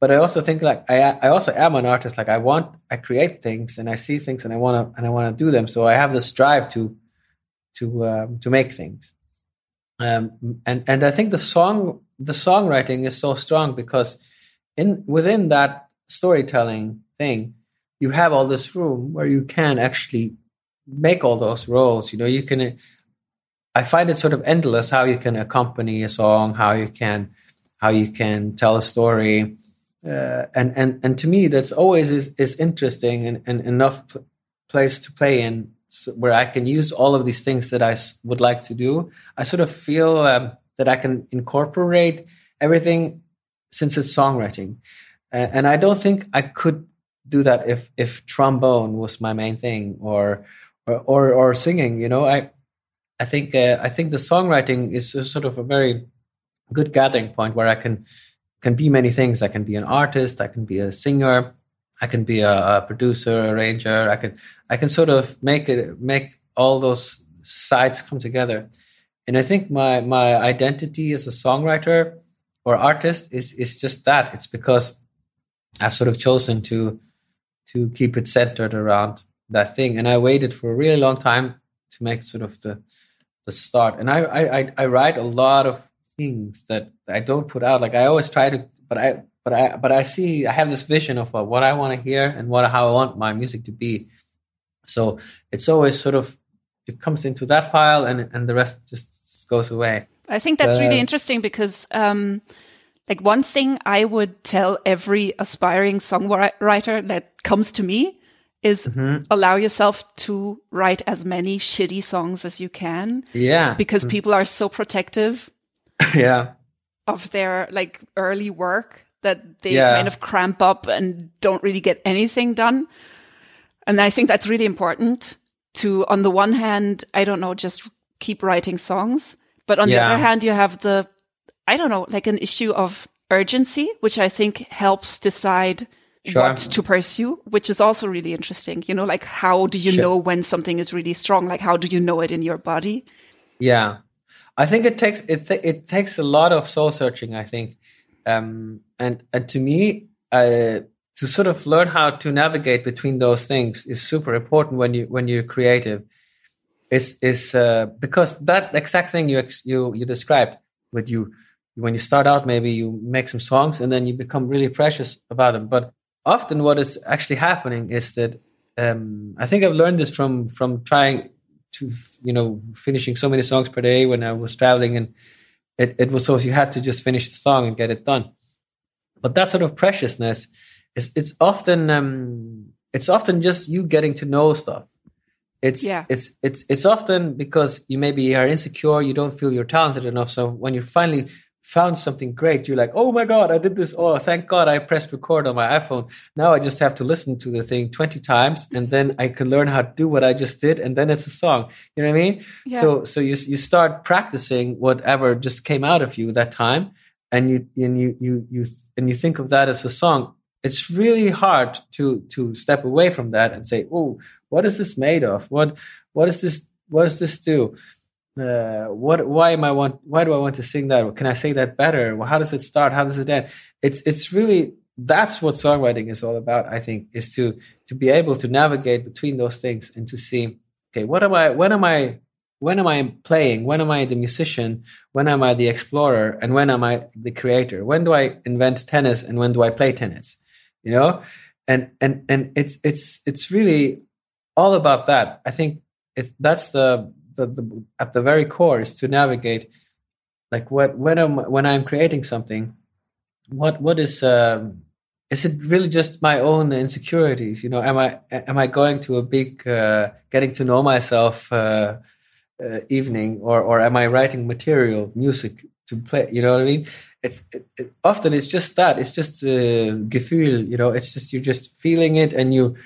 But I also think like I I also am an artist. Like I want I create things and I see things and I want to and I want to do them. So I have this drive to to um, to make things. Um, and and I think the song the songwriting is so strong because in within that storytelling thing you have all this room where you can actually make all those roles. You know, you can. I find it sort of endless how you can accompany a song, how you can, how you can tell a story, uh, and and and to me that's always is is interesting and, and enough pl- place to play in where I can use all of these things that I s- would like to do. I sort of feel um, that I can incorporate everything since it's songwriting, uh, and I don't think I could do that if if trombone was my main thing or or or, or singing you know? I i think uh, i think the songwriting is sort of a very good gathering point where i can can be many things. I can be an artist i can be a singer i can be a, a producer arranger i can i can sort of make it make all those sides come together. And i think my my identity as a songwriter or artist is is just that. It's because i've sort of chosen to to keep it centered around that thing. And I waited for a really long time to make sort of the the start. And I I I write a lot of things that I don't put out. Like I always try to, but I but I but I see I have this vision of what I want to hear and what how I want my music to be. So it's always sort of it comes into that pile and and the rest just, just goes away. I think that's really interesting because um, like one thing I would tell every aspiring songwriter that comes to me is mm-hmm. allow yourself to write as many shitty songs as you can. Yeah. Because mm. people are so protective. yeah. Of their like early work that they yeah. kind of cramp up and don't really get anything done. And I think that's really important to, on the one hand, I don't know, just keep writing songs. But on yeah. the other hand, you have the I don't know, like an issue of urgency, which I think helps decide sure. what to pursue, which is also really interesting. You know, like how do you sure. know when something is really strong? Like how do you know it in your body? Yeah, I think it takes it th- it takes a lot of soul searching. I think, um, and and to me, uh, to sort of learn how to navigate between those things is super important when you when you're creative. Is is uh, because that exact thing you ex- you you described with you when you start out, maybe you make some songs and then you become really precious about them. But often, what is actually happening is that um, I think I've learned this from from trying to you know finishing so many songs per day when I was traveling, and it, it was so you had to just finish the song and get it done. But that sort of preciousness is it's often um, it's often just you getting to know stuff. It's yeah. it's it's it's often because you maybe are insecure, you don't feel you're talented enough. So when you're finally found something great, you're like, oh my God, I did this. Oh, thank God I pressed record on my iPhone. Now I just have to listen to the thing 20 times and then I can learn how to do what I just did. And then it's a song. You know what I mean? Yeah. So, so you, you start practicing whatever just came out of you that time. And you, and you, you, you, and you think of that as a song. It's really hard to, to step away from that and say, oh, what is this made of? What, what is this, what does this do? Uh, what why am I want why do I want to sing that? Can I say that better? How does it start? How does it end? It's it's really that's what songwriting is all about. I think is to to be able to navigate between those things and to see okay what am I when am I when am I playing? When am I the musician? When am I the explorer? And when am I the creator? When do I invent tennis and when do I play tennis? You know, and and and it's it's it's really all about that. I think it's that's the the, the at the very core is to navigate like what when I'm when I'm creating something, what what is um, is it really just my own insecurities? You know, am I am I going to a big uh, getting to know myself uh, uh, evening, or or am I writing material music to play? You know what I mean? It's it, it, often it's just that. It's just uh, gefühl. You know, it's just you're just feeling it, and you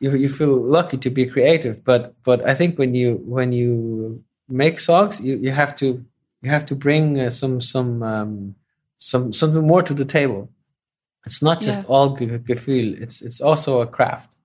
you you feel lucky to be creative. But but I think when you when you make songs, you, you have to you have to bring uh, some some um, some something more to the table. It's not just yeah. all gefühl. It's it's also a craft.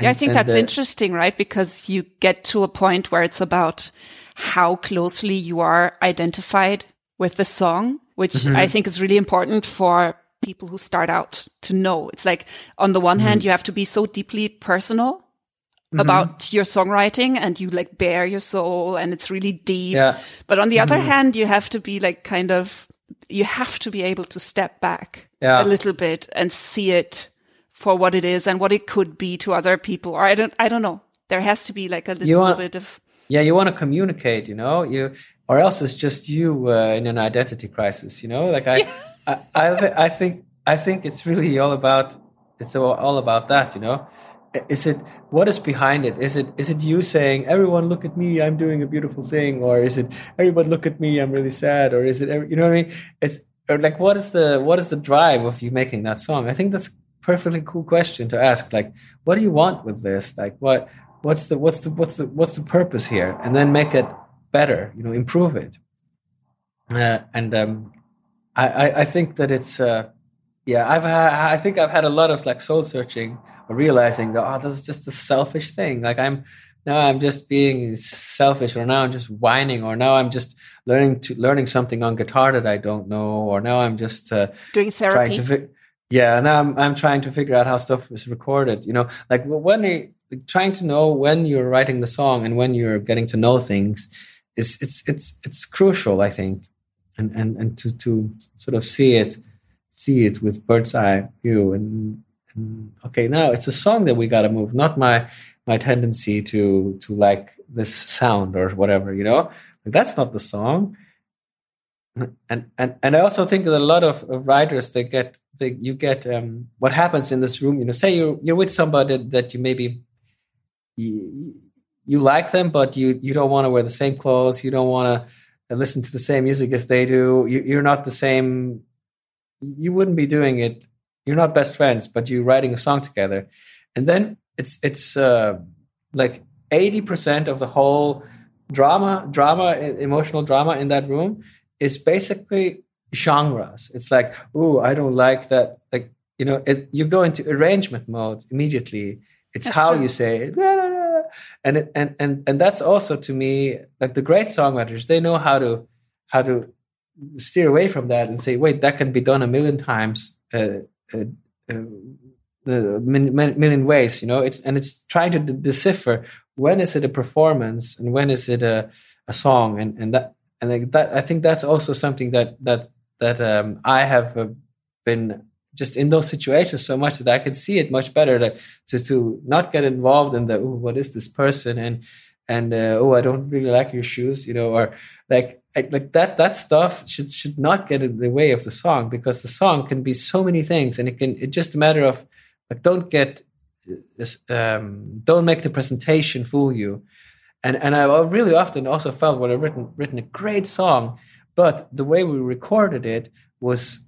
Yeah, I think that's interesting, right? Because you get to a point where it's about how closely you are identified with the song, which mm -hmm. I think is really important for people who start out to know. It's like on the one mm. hand, mm-hmm. you have to be so deeply personal mm-hmm. about your songwriting and you like bare your soul and it's really deep. Yeah. But on the mm-hmm. other hand, you have to be like kind of, you have to be able to step back yeah. a little bit and see it for what it is and what it could be to other people. Or I don't, I don't know. There has to be like a little want, bit of. Yeah. You want to communicate, you know, you, or else it's just you uh, in an identity crisis, you know, like I, yeah. I I, th- I, think I think it's really all about it's all, about that, you know. Is it what is behind it? Is it is it you saying everyone look at me, I'm doing a beautiful thing, or is it everyone look at me, I'm really sad, or is it you know what I mean? It's or like what is the what is the drive of you making that song? I think that's a perfectly cool question to ask. Like, what do you want with this? Like, what what's the what's the what's the what's the purpose here? And then make it better, you know, improve it. Uh, and um, I, I think that it's uh, yeah I've I think I've had a lot of like soul searching or realizing that oh this is just a selfish thing like I'm now I'm just being selfish or now I'm just whining or now I'm just learning to learning something on guitar that I don't know or now I'm just uh, doing therapy. Trying to yeah now I'm I'm trying to figure out how stuff is recorded you know like when you, trying to know when you're writing the song and when you're getting to know things is it's it's it's crucial I think and and and to to sort of see it see it with bird's eye view and, and okay now it's a song that we got to move not my my tendency to to like this sound or whatever you know like, that's not the song and and and I also think that a lot of, writers they get they you get um, what happens in this room. You know, say you're you're with somebody that you maybe you, you like them, but you you don't want to wear the same clothes. You don't want to listen to the same music as they do. You, are not the same. You wouldn't be doing it. You're not best friends, but you're writing a song together, and then it's it's uh, like eighty percent of the whole drama, drama, emotional drama in that room is basically genres. It's like, oh, I don't like that. Like you know, it, you go into arrangement mode immediately. It's That's how true. you say it and it, and and and that's also to me like the great songwriters they know how to how to steer away from that and say wait that can be done a million times uh, uh, uh, million ways you know? It's and it's trying to de- decipher when is it a performance and when is it a, a song? And and that and like that i think that's also something that that that um, i have uh, been just in those situations so much that I could see it much better like, to to not get involved in the oh what is this person? And and uh, oh I don't really like your shoes you know or like like that that stuff should should not get in the way of the song because the song can be so many things and it can it's just a matter of like don't get um, don't make the presentation fool you. And and I really often also felt when I've written written a great song but the way we recorded it was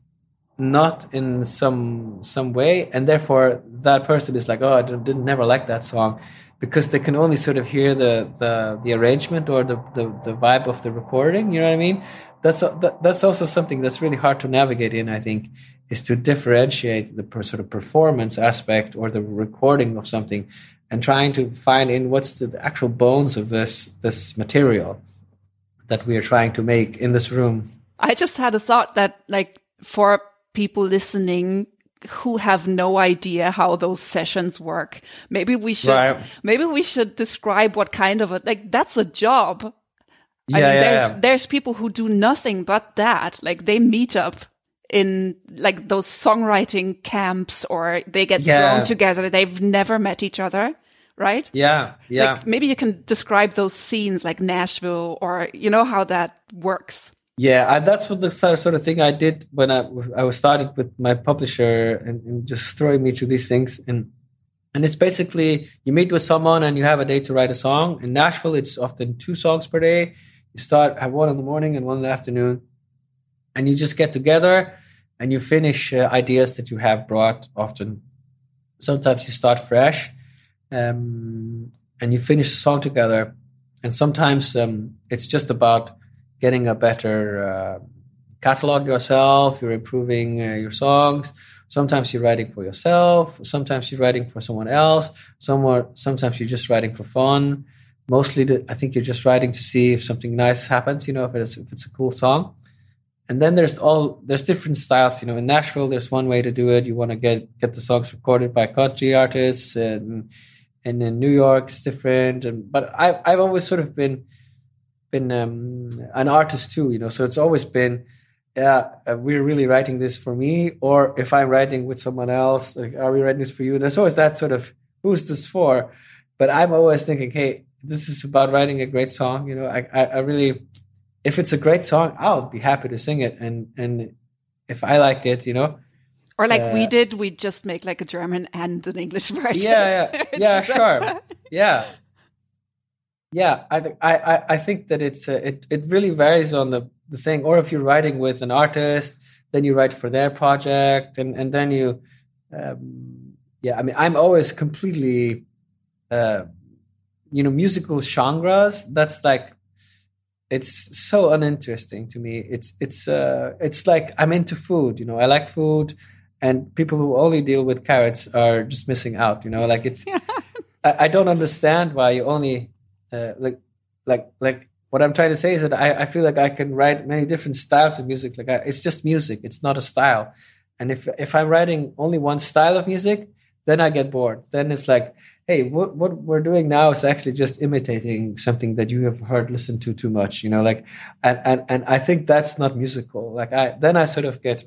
not in some some way and therefore that person is like oh i didn't never like that song because they can only sort of hear the the, the arrangement or the, the, the vibe of the recording you know what i mean? That's that, that's also something that's really hard to navigate in i think is to differentiate the sort of performance aspect or the recording of something and trying to find in what's the, the actual bones of this this material that we are trying to make in this room. I just had a thought that like for people listening who have no idea how those sessions work. Maybe we should right. maybe we should describe what kind of a like that's a job. Yeah, I mean, yeah, there's yeah. there's people who do nothing but that. Like they meet up in like those songwriting camps or they get thrown together. They've never met each other, right? Yeah. Yeah. Like maybe you can describe those scenes like Nashville or you know how that works. Yeah, I, that's what the sort of thing I did when I I was started with my publisher and, and, just throwing me to these things and and it's basically you meet with someone and you have a day to write a song. In Nashville, it's often two songs per day. You start have one in the morning and one in the afternoon, and you just get together and you finish uh, ideas that you have brought. Often, sometimes you start fresh, um, and you finish a song together. And sometimes um, it's just about getting a better uh, catalog yourself. You're improving uh, your songs. Sometimes you're writing for yourself. Sometimes you're writing for someone else. Somewhere, sometimes you're just writing for fun. Mostly, the, I think you're just writing to see if something nice happens. You know, if it's if it's a cool song. And then there's all there's different styles. You know, in Nashville, there's one way to do it. You want to get get the songs recorded by country artists, and and in New York, it's different. And but I I've always sort of been been um, an artist too, you know. So it's always been, yeah, uh, we're really writing this for me, or if I'm writing with someone else, like, are we writing this for you? There's always that sort of, who's this for? But I'm always thinking, hey, this is about writing a great song. You know, I, I, I really, if it's a great song, I'll be happy to sing it, and and if I like it, you know. Or like uh, we did, we just make like a German and an English version. Yeah, yeah, yeah, sure, yeah yeah, I, I, I think that it's uh, it it really varies on the the thing. Or if you're writing with an artist, then you write for their project, and and then you, um, yeah. I mean, I'm always completely, uh, you know, musical genres. That's like, it's so uninteresting to me. It's it's uh it's like I'm into food. You know, I like food, and people who only deal with carrots are just missing out. You know, like it's. I, I don't understand why you only uh, like like like what I'm trying to say is that I, I feel like I can write many different styles of music. Like I, it's just music; it's not a style. And if if I'm writing only one style of music, then I get bored. Then it's like, hey, what what we're doing now is actually just imitating something that you have heard listened to too much. You know, like and and and I think that's not musical. Like I then I sort of get.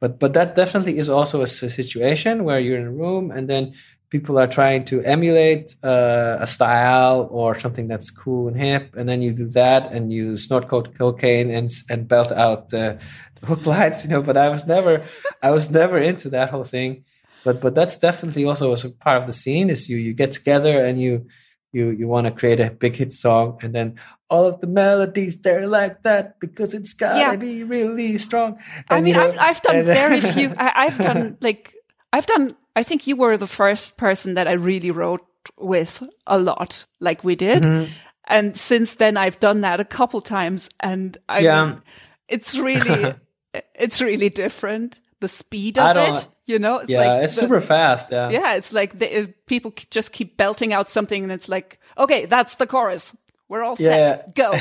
But but that definitely is also a, a situation where you're in a room and then people are trying to emulate uh, a style or something that's cool and hip, and then you do that and you snort cocaine and and belt out uh, hook lines, you know. But I was never, I was never into that whole thing. But but that's definitely also a part of the scene. Is you you get together and you you you want to create a big hit song and then all of the melodies they're like that because it's gotta yeah. be really strong and, i mean you know, I've, I've done very few I, i've done like i've done I think you were the first person that I really wrote with a lot, like we did. Mm-hmm. And since then, I've done that a couple times, and I yeah. mean, it's really, it's really different. The speed of it, you know, it's yeah, like it's the, super fast. Yeah, yeah, it's like the, people just keep belting out something, and it's like, okay, that's the chorus. We're all yeah. set. Go.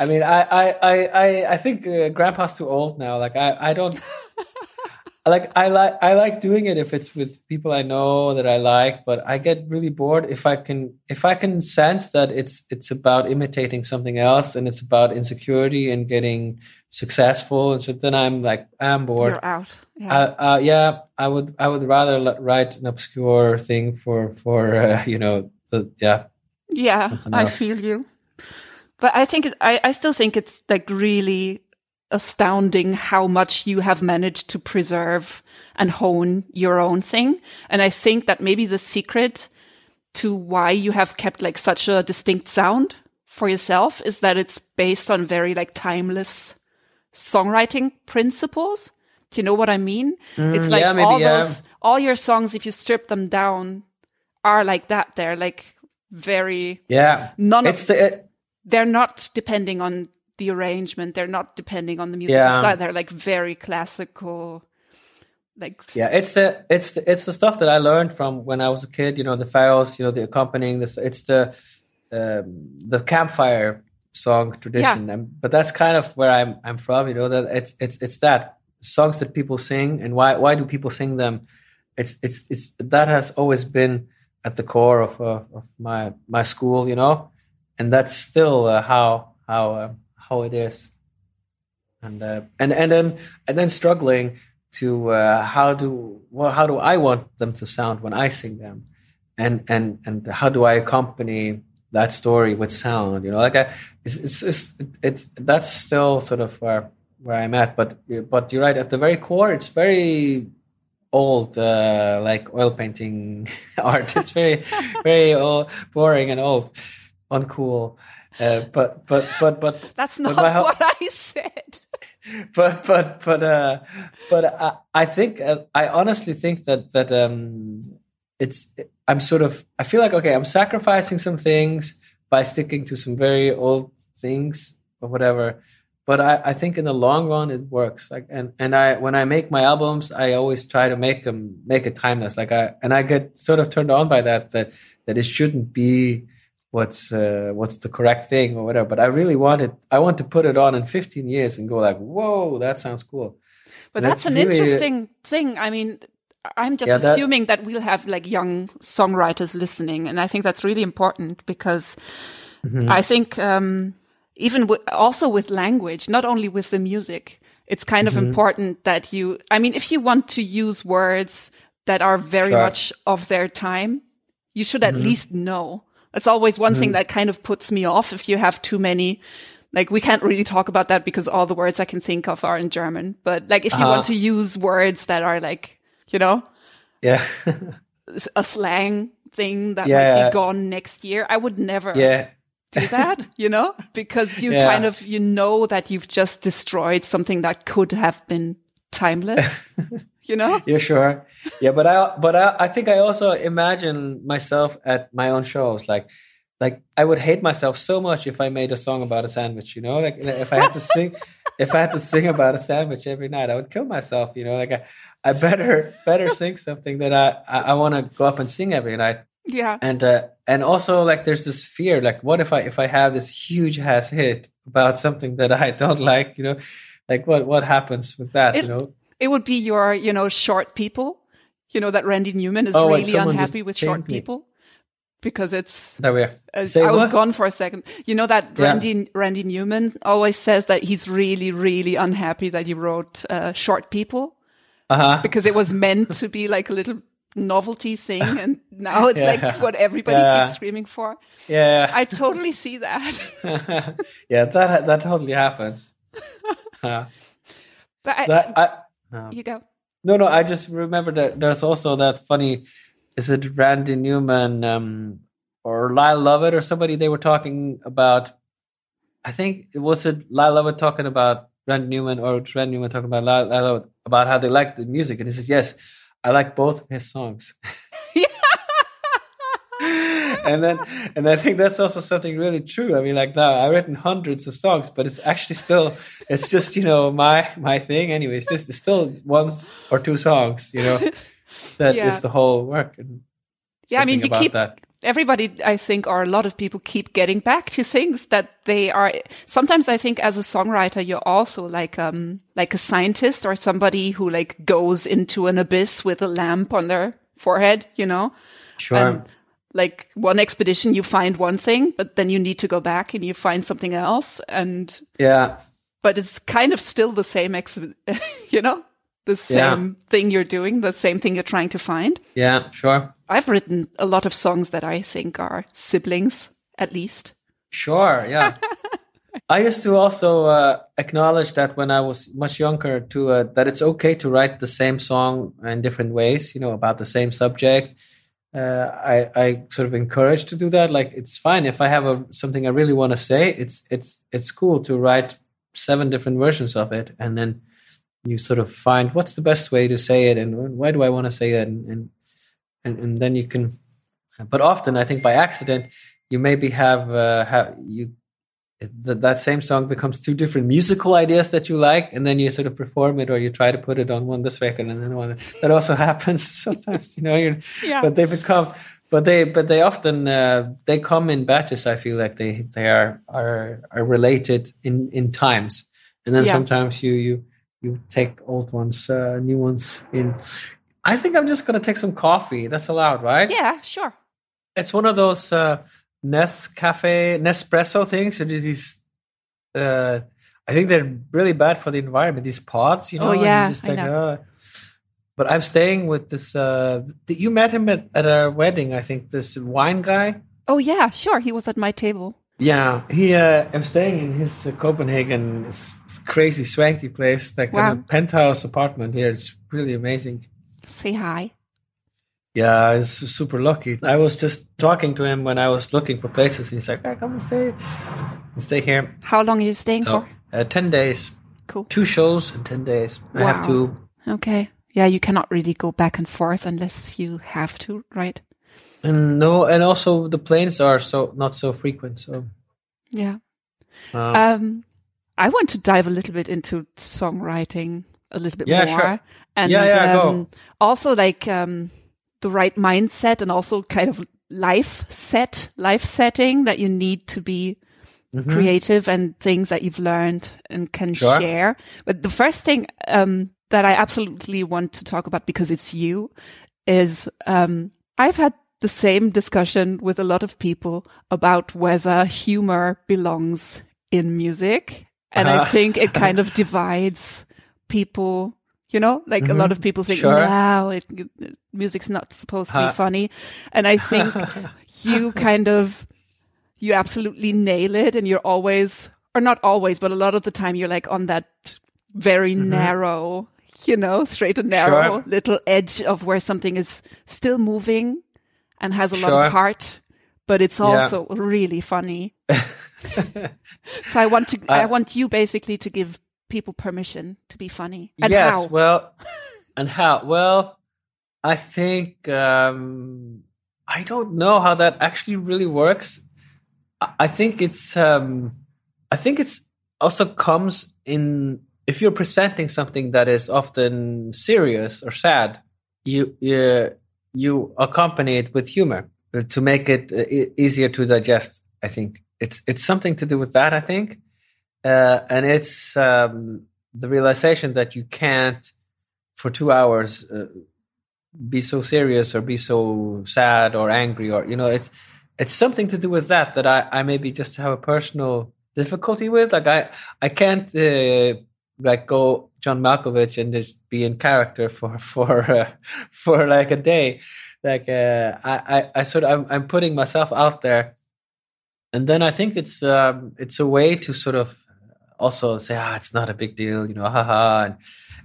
I mean, I, I, I, I think uh, Grandpa's too old now. Like, I, I don't. Like I like I like doing it if it's with people I know that I like, but I get really bored if I can if I can sense that it's it's about imitating something else and it's about insecurity and getting successful, and so then I'm like I'm bored. You're out. Yeah, uh, uh, yeah I would I would rather write an obscure thing for for uh, you know the yeah yeah I feel you. But I think I, I still think it's like really astounding how much you have managed to preserve and hone your own thing. And I think that maybe the secret to why you have kept like such a distinct sound for yourself is that it's based on very like timeless songwriting principles. Do you know what I mean? Mm, it's like yeah, maybe, all yeah. those, all your songs, if you strip them down, are like that. They're like very, Yeah. none of, It's the it, they're not depending on the arrangement. They're not depending on the musical Yeah. style. They're like very classical, like, yeah, it's the it's the it's the stuff that I learned from when I was a kid. You know, the Faroes. You know, the accompanying this. It's the um, the campfire song tradition. And, but that's kind of where I'm I'm from. You know, that it's it's it's that songs that people sing and why why do people sing them? It's it's it's that has always been at the core of uh, of my my school. You know, and that's still uh, how how uh, how it is. And uh, and and then and then struggling to uh, how do well how do I want them to sound when I sing them, and and and how do I accompany that story with sound? You know, like I, it's it's, it's, it's that's still sort of where where I'm at. But but you're right at the very core. It's very old, uh, like oil painting art. It's very very old, boring and old, uncool. Uh, but but but but that's but not ho- what I said. but but but uh but I, I think uh, I honestly think that that um it's I'm sort of I feel like okay I'm sacrificing some things by sticking to some very old things or whatever. But I, I think in the long run it works. Like and and I when I make my albums I always try to make them make it timeless. Like I and I get sort of turned on by that that that it shouldn't be what's uh, what's the correct thing or whatever. But I really wanted I want to put it on in 15 years and go like, whoa, that sounds cool. But that's, that's an really- interesting thing. I mean, I'm just Yeah, assuming that we'll have like young songwriters listening, and I think that's really important because Mm-hmm. I think um, even w- also with language, not only with the music, it's kind Mm-hmm. of important that you. I mean, if you want to use words that are very Sure. much of their time, you should Mm-hmm. at least know. That's always one thing that kind of puts me off if you have too many. Like we can't really talk about that because all the words I can think of are in German. But like if you Uh-huh. want to use words that are like, you know, Yeah. a slang thing that Yeah. might be gone next year, I would never yeah. do that, you know, because you Yeah. kind of, you know, that you've just destroyed something that could have been timeless, you know? Yeah, sure. Yeah, but I but I, I think I also imagine myself at my own shows like like I would hate myself so much if I made a song about a sandwich, you know? Like if I had to sing if I had to sing about a sandwich every night, I would kill myself, you know? Like I, I better better sing something that I I, I want to go up and sing every night. Yeah. and uh, and also like there's this fear like what if i if i have this huge ass hit about something that i don't like you know like what what happens with that It- you know It would be your, you know, short people. You know, that Randy Newman is Oh, really unhappy with short me. people because it's there we are Uh, I was what? gone for a second. You know that Yeah. Randy Randy Newman always says that he's really really unhappy that he wrote uh, Short People uh-huh because it was meant to be like a little novelty thing, and now it's Yeah. like what everybody Yeah. keeps screaming for. yeah I totally see that. yeah that that totally happens Uh, but I, that i um, you go. no no i just remember that there's also that funny is it randy newman um or lyle lovett or somebody they were talking about i think it was it lyle lovett talking about randy newman or randy newman talking about lyle, lyle lovett about how they like the music? And he says yes i like both of his songs and then and i think that's also something really true i mean like now i've written hundreds of songs but it's actually still it's just you know my my thing anyway it's just it's still once or two songs you know that is Yeah. the whole work and Yeah, I mean, you keep that everybody, I think, or a lot of people keep getting back to things that they are. Sometimes I think as a songwriter, you're also like, um, like a scientist or somebody who like goes into an abyss with a lamp on their forehead, you know? sure And like one expedition, you find one thing, but then you need to go back and you find something else. And, yeah but it's kind of still the same, ex- you know, the same thing you're doing, the same thing you're trying to find. yeah sure I've written a lot of songs that I think are siblings, at least. Sure, yeah. I used to also uh, acknowledge that when I was much younger, to uh, that it's okay to write the same song in different ways, you know, about the same subject. Uh, I, I sort of encourage to do that. Like it's fine if I have a something I really want to say. It's it's it's cool to write seven different versions of it, and then you sort of find what's the best way to say it, and why do I want to say that, and and and, then you can. But often, I think by accident, you maybe have uh, have you that that same song becomes two different musical ideas that you like, and then you sort of perform it, or you try to put it on one this record and then one. That also happens sometimes, you know. yeah. But they become, but they, but they often uh, they come in batches. I feel like they they are are are related in in times, and then yeah. sometimes you you you take old ones, uh, new ones in. I think I'm just gonna take some coffee. That's allowed, right? Yeah, sure. It's one of those. Uh, Nescafe, Nespresso things. So these, uh, I think they're really bad for the environment. These pods, you oh, know. Oh yeah, just like, I know. Uh, but I'm staying with this. Uh, you met him at, at a wedding, I think. This wine guy. Oh yeah, sure. He was at my table. Yeah, he. Uh, I'm staying in his uh, Copenhagen. It's, it's crazy swanky place, like wow. a penthouse apartment here. It's really amazing. Say hi. Yeah, I was super lucky. I was just talking to him when I was looking for places. He's like, hey, come and stay, stay here. How long are you staying so, for? Uh, ten days. Cool. Two shows in ten days. Wow. I have to. Okay. Yeah, you cannot really go back and forth unless you have to, right? And no, and also the planes are so not so frequent. So yeah. Um, um I want to dive a little bit into songwriting a little bit yeah, more, sure. and yeah, yeah, um, also like um the right mindset and also kind of life set, life setting that you need to be mm-hmm. creative and things that you've learned and can sure. share. But the first thing um, that I absolutely want to talk about because it's you is um, I've had the same discussion with a lot of people about whether humor belongs in music. And uh-huh. I think it kind of divides people you know, like mm-hmm. a lot of mm-hmm. people think, sure. no, it, music's not supposed to be funny. And I think you kind of, you absolutely nail it. And you're always, or not always, but a lot of the time you're like on that very mm-hmm. narrow, you know, straight and narrow sure. little edge of where something is still moving and has a sure. lot of heart, but it's also yeah. really funny. so I want to, uh, I want you basically to give people permission to be funny? And yes, how? well, and how? Well, I think um, I don't know how that actually really works. I think it's um, I think it's also comes in if you're presenting something that is often serious or sad, you you, you accompany it with humor to make it uh, easier to digest. I think it's it's something to do with that. I think uh, and it's um, the realization that you can't for two hours uh, be so serious or be so sad or angry or you know it's it's something to do with that that I, I maybe just have a personal difficulty with. Like I I can't uh, like go John Malkovich and just be in character for for uh, for like a day. Like uh, I, I I sort of I'm, I'm putting myself out there. And then I think it's um, it's a way to sort of also say, ah, it's not a big deal, you know, haha. And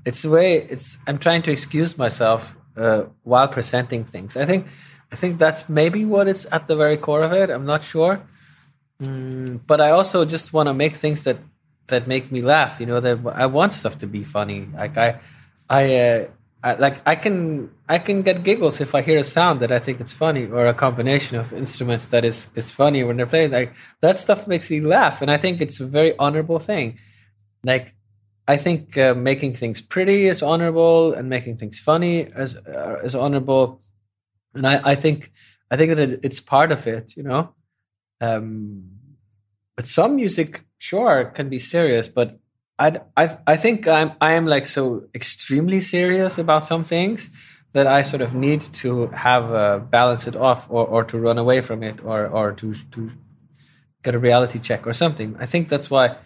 it's the way it's. I'm trying to excuse myself uh, while presenting things. I think, I think that's maybe what is at the very core of it. I'm not sure, mm, but I also just want to make things that that make me laugh. You know, that I want stuff to be funny. Like I, I. Uh, I, like I can I can get giggles if I hear a sound that I think it's funny or a combination of instruments that is is funny when they're playing. Like that stuff makes me laugh, and I think it's a very honorable thing. Like I think uh, making things pretty is honorable, and making things funny is uh, is honorable, and I, I think I think that it, it's part of it. You know, um, but some music sure can be serious, but I, I, I think I'm, I am like so extremely serious about some things that I sort of need to have uh, balance it off or, or to run away from it or, or to, to get a reality check or something. I think that's why,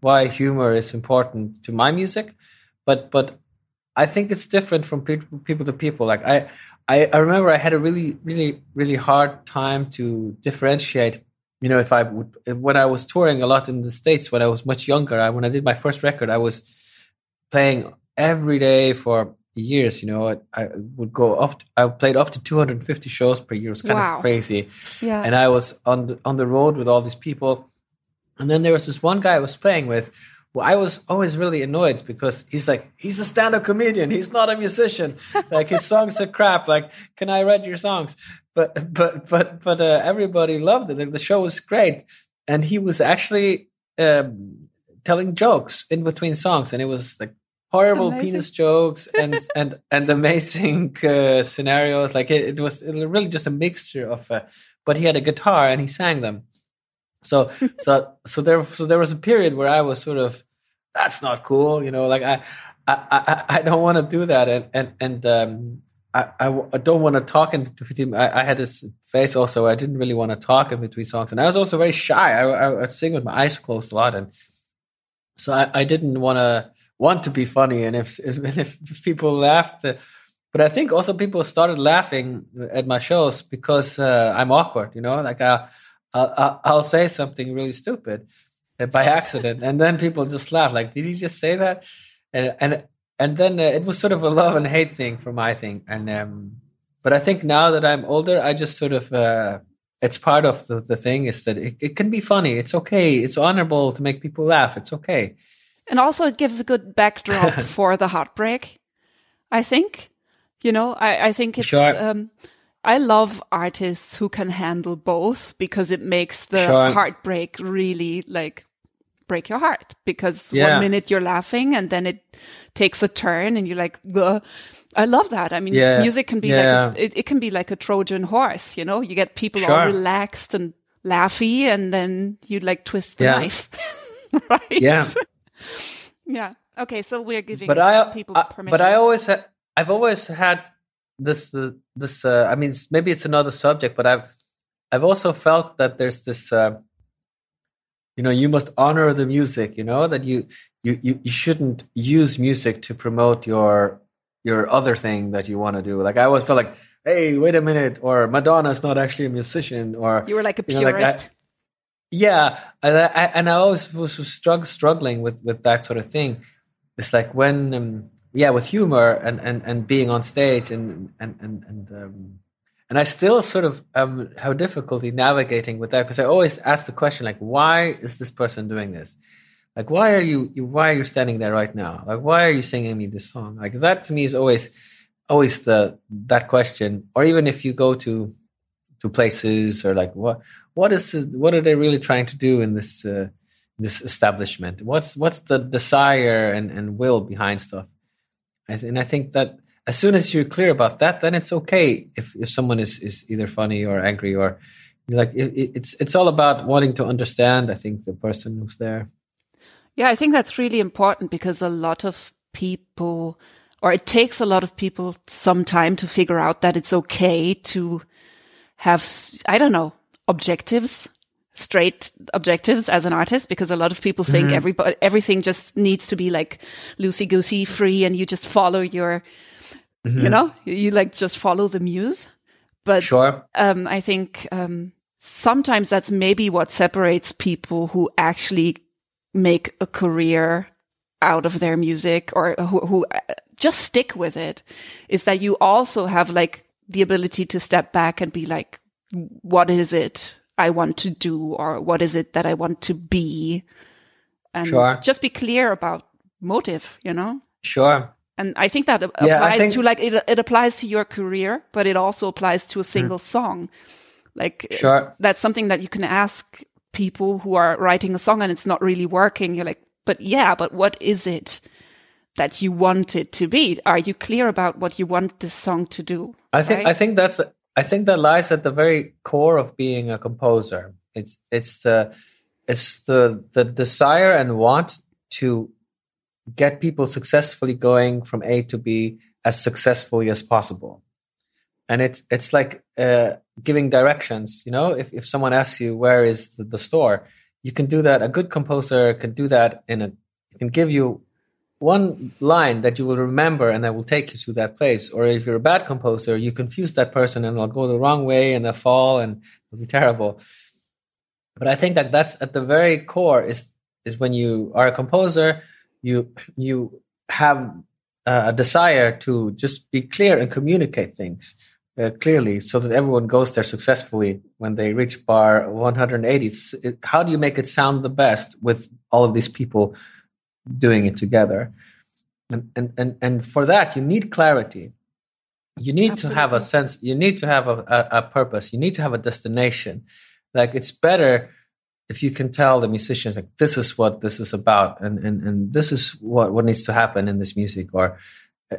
why humor is important to my music. But, but I think it's different from people, people to people. Like I, I, I remember I had a really, really, really hard time to differentiate you know, if I would, when I was touring a lot in the States when I was much younger, I, when I did my first record, I was playing every day for years, you know, I, I would go up. To, I played up to 250 shows per year. It was kind Wow. of crazy. Yeah. And I was on the, on the road with all these people. And then there was this one guy I was playing with. Who I was always really annoyed because he's like, he's a stand-up comedian. He's not a musician. Like his songs are crap. Like, can I read your songs? But but but but uh, everybody loved it. Like, the show was great, and he was actually um, telling jokes in between songs, and it was like horrible Amazing. penis jokes and and and amazing uh, scenarios. Like it, it was it was really just a mixture of. Uh, but he had a guitar and he sang them. So so so there so there was a period where I was sort of that's not cool, you know. Like I I I, I don't want to do that, and and and um, I, I I don't want to talk in between. I, I had this face also. I didn't really want to talk in between songs, and I was also very shy. I, I I'd sing with my eyes closed a lot, and so I, I didn't want to want to be funny. And if if, if people laughed, uh, but I think also people started laughing at my shows because uh, I'm awkward. You know, like I, I'll, I'll say something really stupid uh, by accident, and then people just laugh. Like, did you just say that? And and and then uh, it was sort of a love and hate thing for my thing. And um, but I think now that I'm older, I just sort of uh, it's part of the, the thing is that it, it can be funny. It's okay. It's honorable to make people laugh. It's okay. And also, it gives a good backdrop for the heartbreak. I think, you know, I, I think it's. Sure. Um, I love artists who can handle both because it makes the Sure. heartbreak really like break your heart. Because Yeah. one minute you're laughing and then it takes a turn and you're like, "Ugh." I love that. I mean, Yeah. music can be Yeah. like a, it, it can be like a Trojan horse. You know, you get people all relaxed and laughy, and then you like twist the Yeah. knife, right? Yeah. Yeah. Okay. So we're giving but I, people I- permission. but I always had I've always had this uh, this uh, I mean maybe it's another subject but I've I've also felt that there's this uh, you know you must honor the music you know that you you you, you shouldn't use music to promote your your other thing that you want to do like I always felt like hey wait a minute or Madonna's not actually a musician or you were like a you know, like, I- purist. Yeah, and I, and I always was strugg- struggling with with that sort of thing. It's like when, um, yeah, with humor and and and being on stage and and and and um, and I still sort of um have difficulty navigating with that because I always ask the question like, why is this person doing this? Like, why are you, you why are you standing there right now? Like, why are you singing me this song? Like that to me is always always the that question. Or even if you go to to places or like what what is what are they really trying to do in this uh, this establishment? What's what's the desire and, and will behind stuff? And i think that as soon as you're clear about that then it's okay if, if someone is, is either funny or angry or like it- it's it's all about wanting to understand i think the person who's there. Yeah, I think that's really important because a lot of people, or it takes a lot of people some time to figure out that it's okay to have, I don't know, objectives, straight objectives as an artist, because a lot of people think everybody, everything just needs to be like loosey goosey free and you just follow your, you know, you, you like just follow the muse. But sure. um, I think um, sometimes that's maybe what separates people who actually make a career out of their music or who, who uh, just stick with it is that you also have like the ability to step back and be like, what is it I want to do or what is it that I want to be? And Sure. just be clear about motive, you know? sure And I think that Yeah, applies think- to like it, it applies to your career, but it also applies to a single song. Like Hmm. Sure. that's something that you can ask people who are writing a song and it's not really working. You're like, but yeah, but what is it that you want it to be? Are you clear about what you want this song to do? I think right? I think that's I think that lies at the very core of being a composer. It's it's the it's the the desire and want to get people successfully going from A to B as successfully as possible. And it's it's like uh, giving directions. You know, if if someone asks you where is the, the store, you can do that. A good composer can do that in a can give you one line that you will remember and that will take you to that place. Or if you're a bad composer, you confuse that person and they'll go the wrong way and they'll fall and it'll be terrible. But I think that that's at the very core is is when you are a composer, you you have a desire to just be clear and communicate things uh, clearly so that everyone goes there successfully when they reach bar 180 it, how do you make it sound the best with all of these people doing it together. And and and, and for that you need clarity. You need Absolutely. to have a sense you need to have a, a, a purpose. You need to have a destination. Like it's better if you can tell the musicians like this is what this is about and and, and this is what what needs to happen in this music or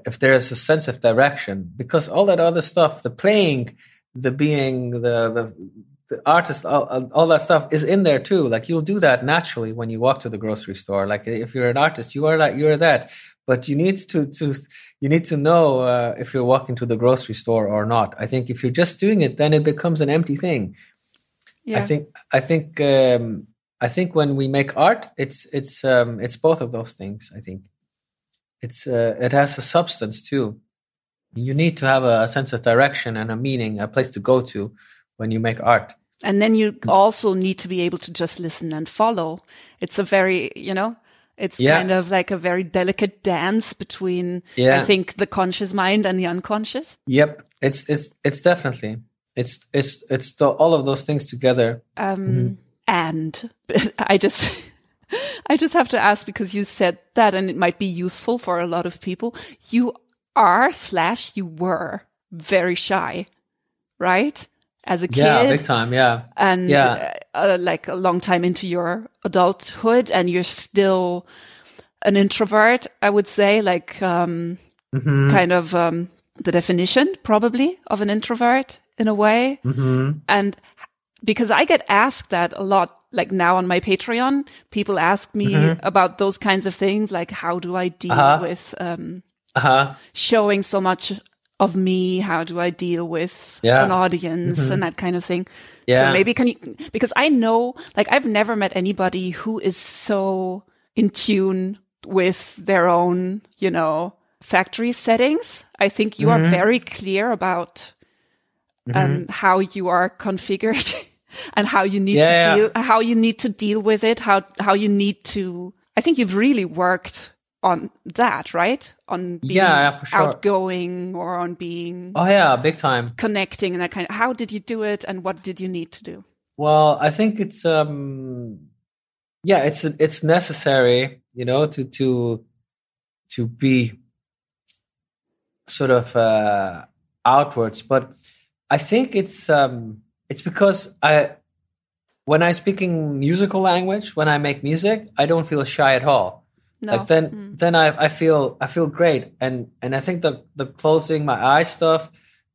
if there is a sense of direction because all that other stuff the playing the being the the, the artist all, all that stuff is in there too. Like you'll do that naturally when you walk to the grocery store. Like if you're an artist you are that you're that. But you need to to you need to know uh, if you're walking to the grocery store or not. I think if you're just doing it then it becomes an empty thing. Yeah. i think i think um, i think when we make art it's it's um, it's both of those things i think. It's uh, it has a substance too. You need to have a, sense of direction and a meaning, a place to go to when you make art. And then you also need to be able to just listen and follow. It's a very, you know, it's yeah. kind of like a very delicate dance between, yeah. I think, the conscious mind and the unconscious. Yep, it's it's it's definitely it's it's it's the, all of those things together. Um, mm-hmm. And I just I just have to ask because you said that and it might be useful for a lot of people. You are slash you were very shy, right? As a kid. Yeah, big time. Yeah. And yeah. Uh, uh, like a long time into your adulthood and you're still an introvert, I would say, like, um, mm-hmm. kind of, um, the definition probably of an introvert in a way. Mm-hmm. And because I get asked that a lot like now on my Patreon, people ask me mm-hmm. about those kinds of things, like how do I deal uh-huh. with um, uh-huh. showing so much of me? How do I deal with yeah. an audience mm-hmm. and that kind of thing? Yeah. So maybe can you, because I know, like I've never met anybody who is so in tune with their own, you know, factory settings. I think you mm-hmm. are very clear about um, mm-hmm. how you are configured and how you need yeah, to deal, how you need to deal with it, how, how you need to, I think you've really worked on that, right? On being yeah, sure. outgoing or on being oh yeah, big time connecting and that kind of. How did you do it, and what did you need to do? Well, I think it's um, yeah, it's it's necessary, you know, to to to be sort of uh, outwards, but I think it's um, it's because I when I'm speaking musical language, when I make music, I don't feel shy at all. No. Like then mm. then I, I feel I feel great. And and I think the the closing my eyes stuff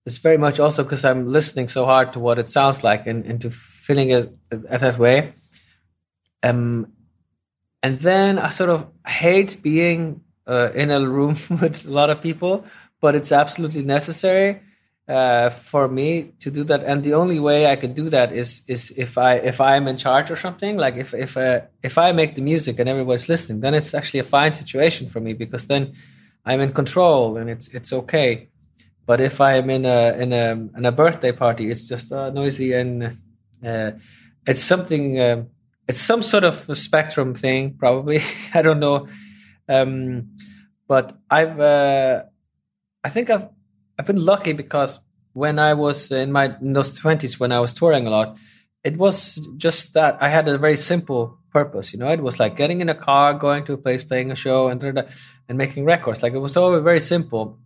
is very much also because I'm listening so hard to what it sounds like and, and to feeling it that way. Um and then I sort of hate being uh, in a room with a lot of people, but it's absolutely necessary uh, for me to do that. And the only way i can do that is is if i if i'm in charge or something like if if uh, if i make the music and everybody's listening then it's actually a fine situation for me because then i'm in control and it's it's okay. But if i'm in a in a in a birthday party it's just uh, noisy and uh, it's something um, it's some sort of spectrum thing probably. I don't know. Um, but i've uh, i think i've I've been lucky because when I was in my in those twenties, when I was touring a lot, it was just that I had a very simple purpose. You know, it was like getting in a car, going to a place, playing a show, and and making records. Like it was all very simple.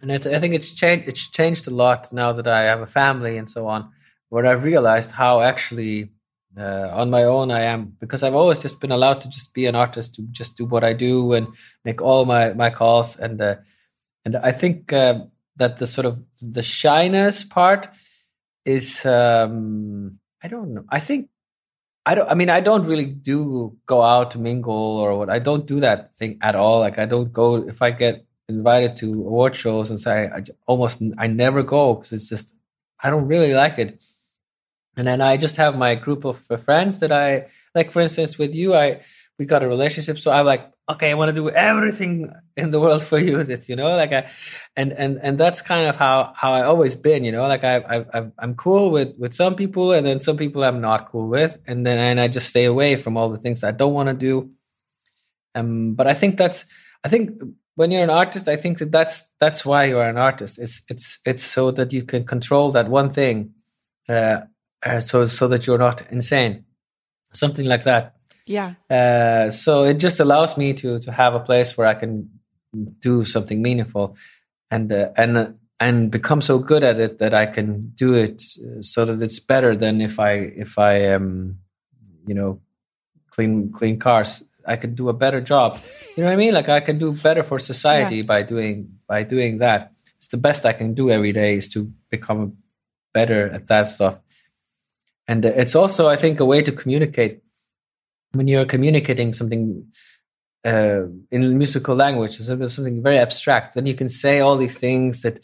And I, I think it's changed. It's changed a lot now that I have a family and so on, where I've realized how actually uh, on my own I am because I've always just been allowed to just be an artist to just do what I do and make all my my calls and uh, and I think. Uh, that the sort of the shyness part is um i don't know. I think i don't i mean i don't really do go out to mingle or what. I don't do that thing at all. Like i don't go if i get invited to award shows and say i almost i never go because it's just i don't really like it. And then i just have my group of friends that i like for instance with you i we got a relationship so i'm like okay, I want to do everything in the world for you. That you know, like I, and and and that's kind of how how I always been. You know, like I I I'm cool with with some people, and then some people I'm not cool with, and then and I just stay away from all the things I don't want to do. Um, but I think that's I think when you're an artist, I think that that's that's why you are an artist. It's it's it's so that you can control that one thing, uh, uh, so so that you're not insane, something like that. Yeah. Uh, so it just allows me to to have a place where I can do something meaningful, and uh, and and become so good at it that I can do it uh, so that it's better than if I if I um you know clean clean cars. I could do a better job. You know what I mean? Like I can do better for society yeah. by doing by doing that. It's the best I can do every day is to become better at that stuff. And uh, it's also, I think, a way to communicate when you're communicating something uh, in musical language, something very abstract. Then you can say all these things that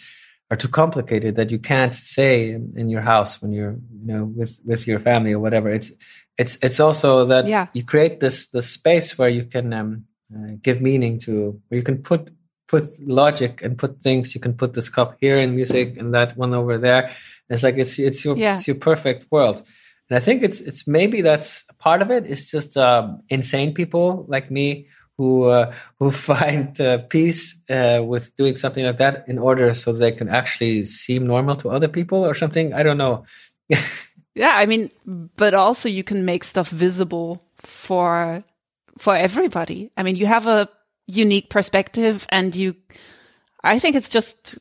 are too complicated that you can't say in, in, your house when you're you know with with your family or whatever it's it's it's also that yeah. you create this this space where you can um, uh, give meaning to where you can put put logic and put things you can put this cup here in music and that one over there it's like it's it's your yeah. it's your perfect world and i think it's it's maybe that's part of it it's just um, insane people like me who uh, who find uh, peace uh, with doing something like that in order so they can actually seem normal to other people or something. I don't know. yeah, I mean, but also you can make stuff visible for for everybody. I mean, you have a unique perspective, and you. I think it's just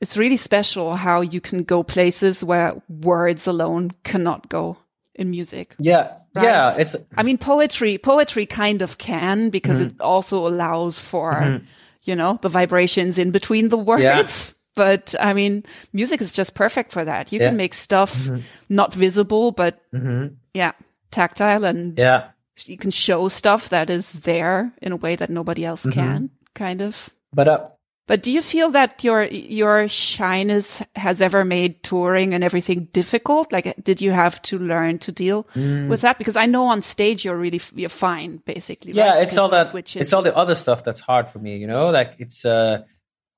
it's really special how you can go places where words alone cannot go in music. Yeah, Right? Yeah, it's. I mean, poetry. Poetry kind of can because mm-hmm. it also allows for, mm-hmm. you know, the vibrations in between the words. Yeah. But I mean, music is just perfect for that. You yeah. can make stuff mm-hmm. not visible, but mm-hmm. yeah, tactile, and yeah, you can show stuff that is there in a way that nobody else mm-hmm. can. Kind of. But uh, but do you feel that your your shyness has ever made touring and everything difficult? Like, did you have to learn to deal mm. with that? Because I know on stage you're really you're fine, basically. Yeah, right? it's all that. It's all the other stuff that's hard for me. You know, like it's uh,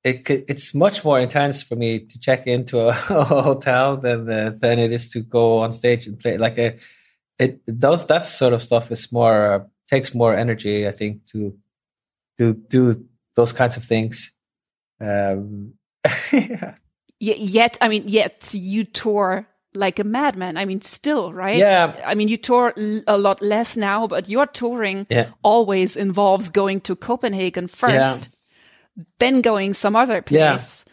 it it's much more intense for me to check into a, a hotel than uh, than it is to go on stage and play. Like a, it, it does that sort of stuff is more uh, takes more energy, I think, to to do those kinds of things um, Yet, I mean, yet you tour like a madman. I mean, still, right? Yeah. I mean, you tour a lot less now, but your touring yeah. always involves going to Copenhagen first, yeah. then going some other place.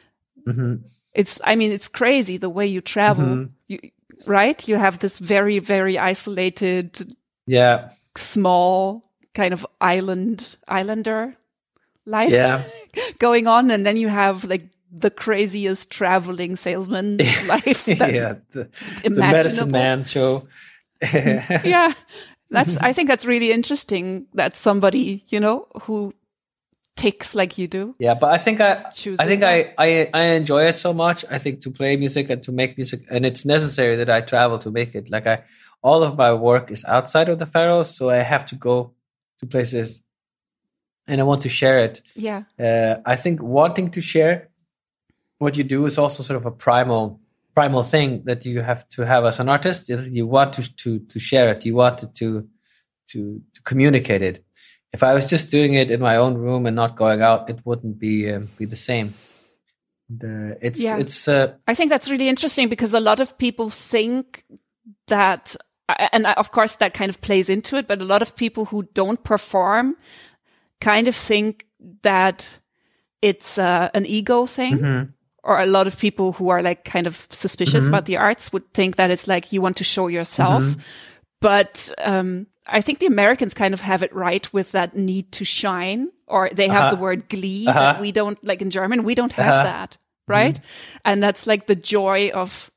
Yeah. Mm-hmm. It's, I mean, it's crazy the way you travel. Mm-hmm. You, right? You have this very, very isolated, yeah, small kind of island islander life yeah. going on, and then you have like the craziest traveling salesman life. yeah, the, the, medicine man show. Mm-hmm. yeah, that's. I think that's really interesting. That somebody you know who takes like you do. Yeah, but I think I choose I think I, I I enjoy it so much. I think to play music and to make music, and it's necessary that I travel to make it. Like I, all of my work is outside of the Faroes, so I have to go to places and I want to share it. Yeah. Uh, I think wanting to share what you do is also sort of a primal primal thing that you have to have as an artist. You want to to to share it. You want to to to, to communicate it. If I was just doing it in my own room and not going out, it wouldn't be uh, be the same. The, it's yeah. it's. Uh, I think that's really interesting because a lot of people think that, and of course that kind of plays into it. But a lot of people who don't perform kind of think that it's uh, an ego thing. Mm-hmm. Or a lot of people who are like kind of suspicious mm-hmm. about the arts would think that it's like you want to show yourself. Mm-hmm. But um, I think the Americans kind of have it right with that need to shine, or they have uh-huh. the word glee uh-huh. that we don't like in German. We don't have uh-huh. that, right? Mm-hmm. And that's like the joy of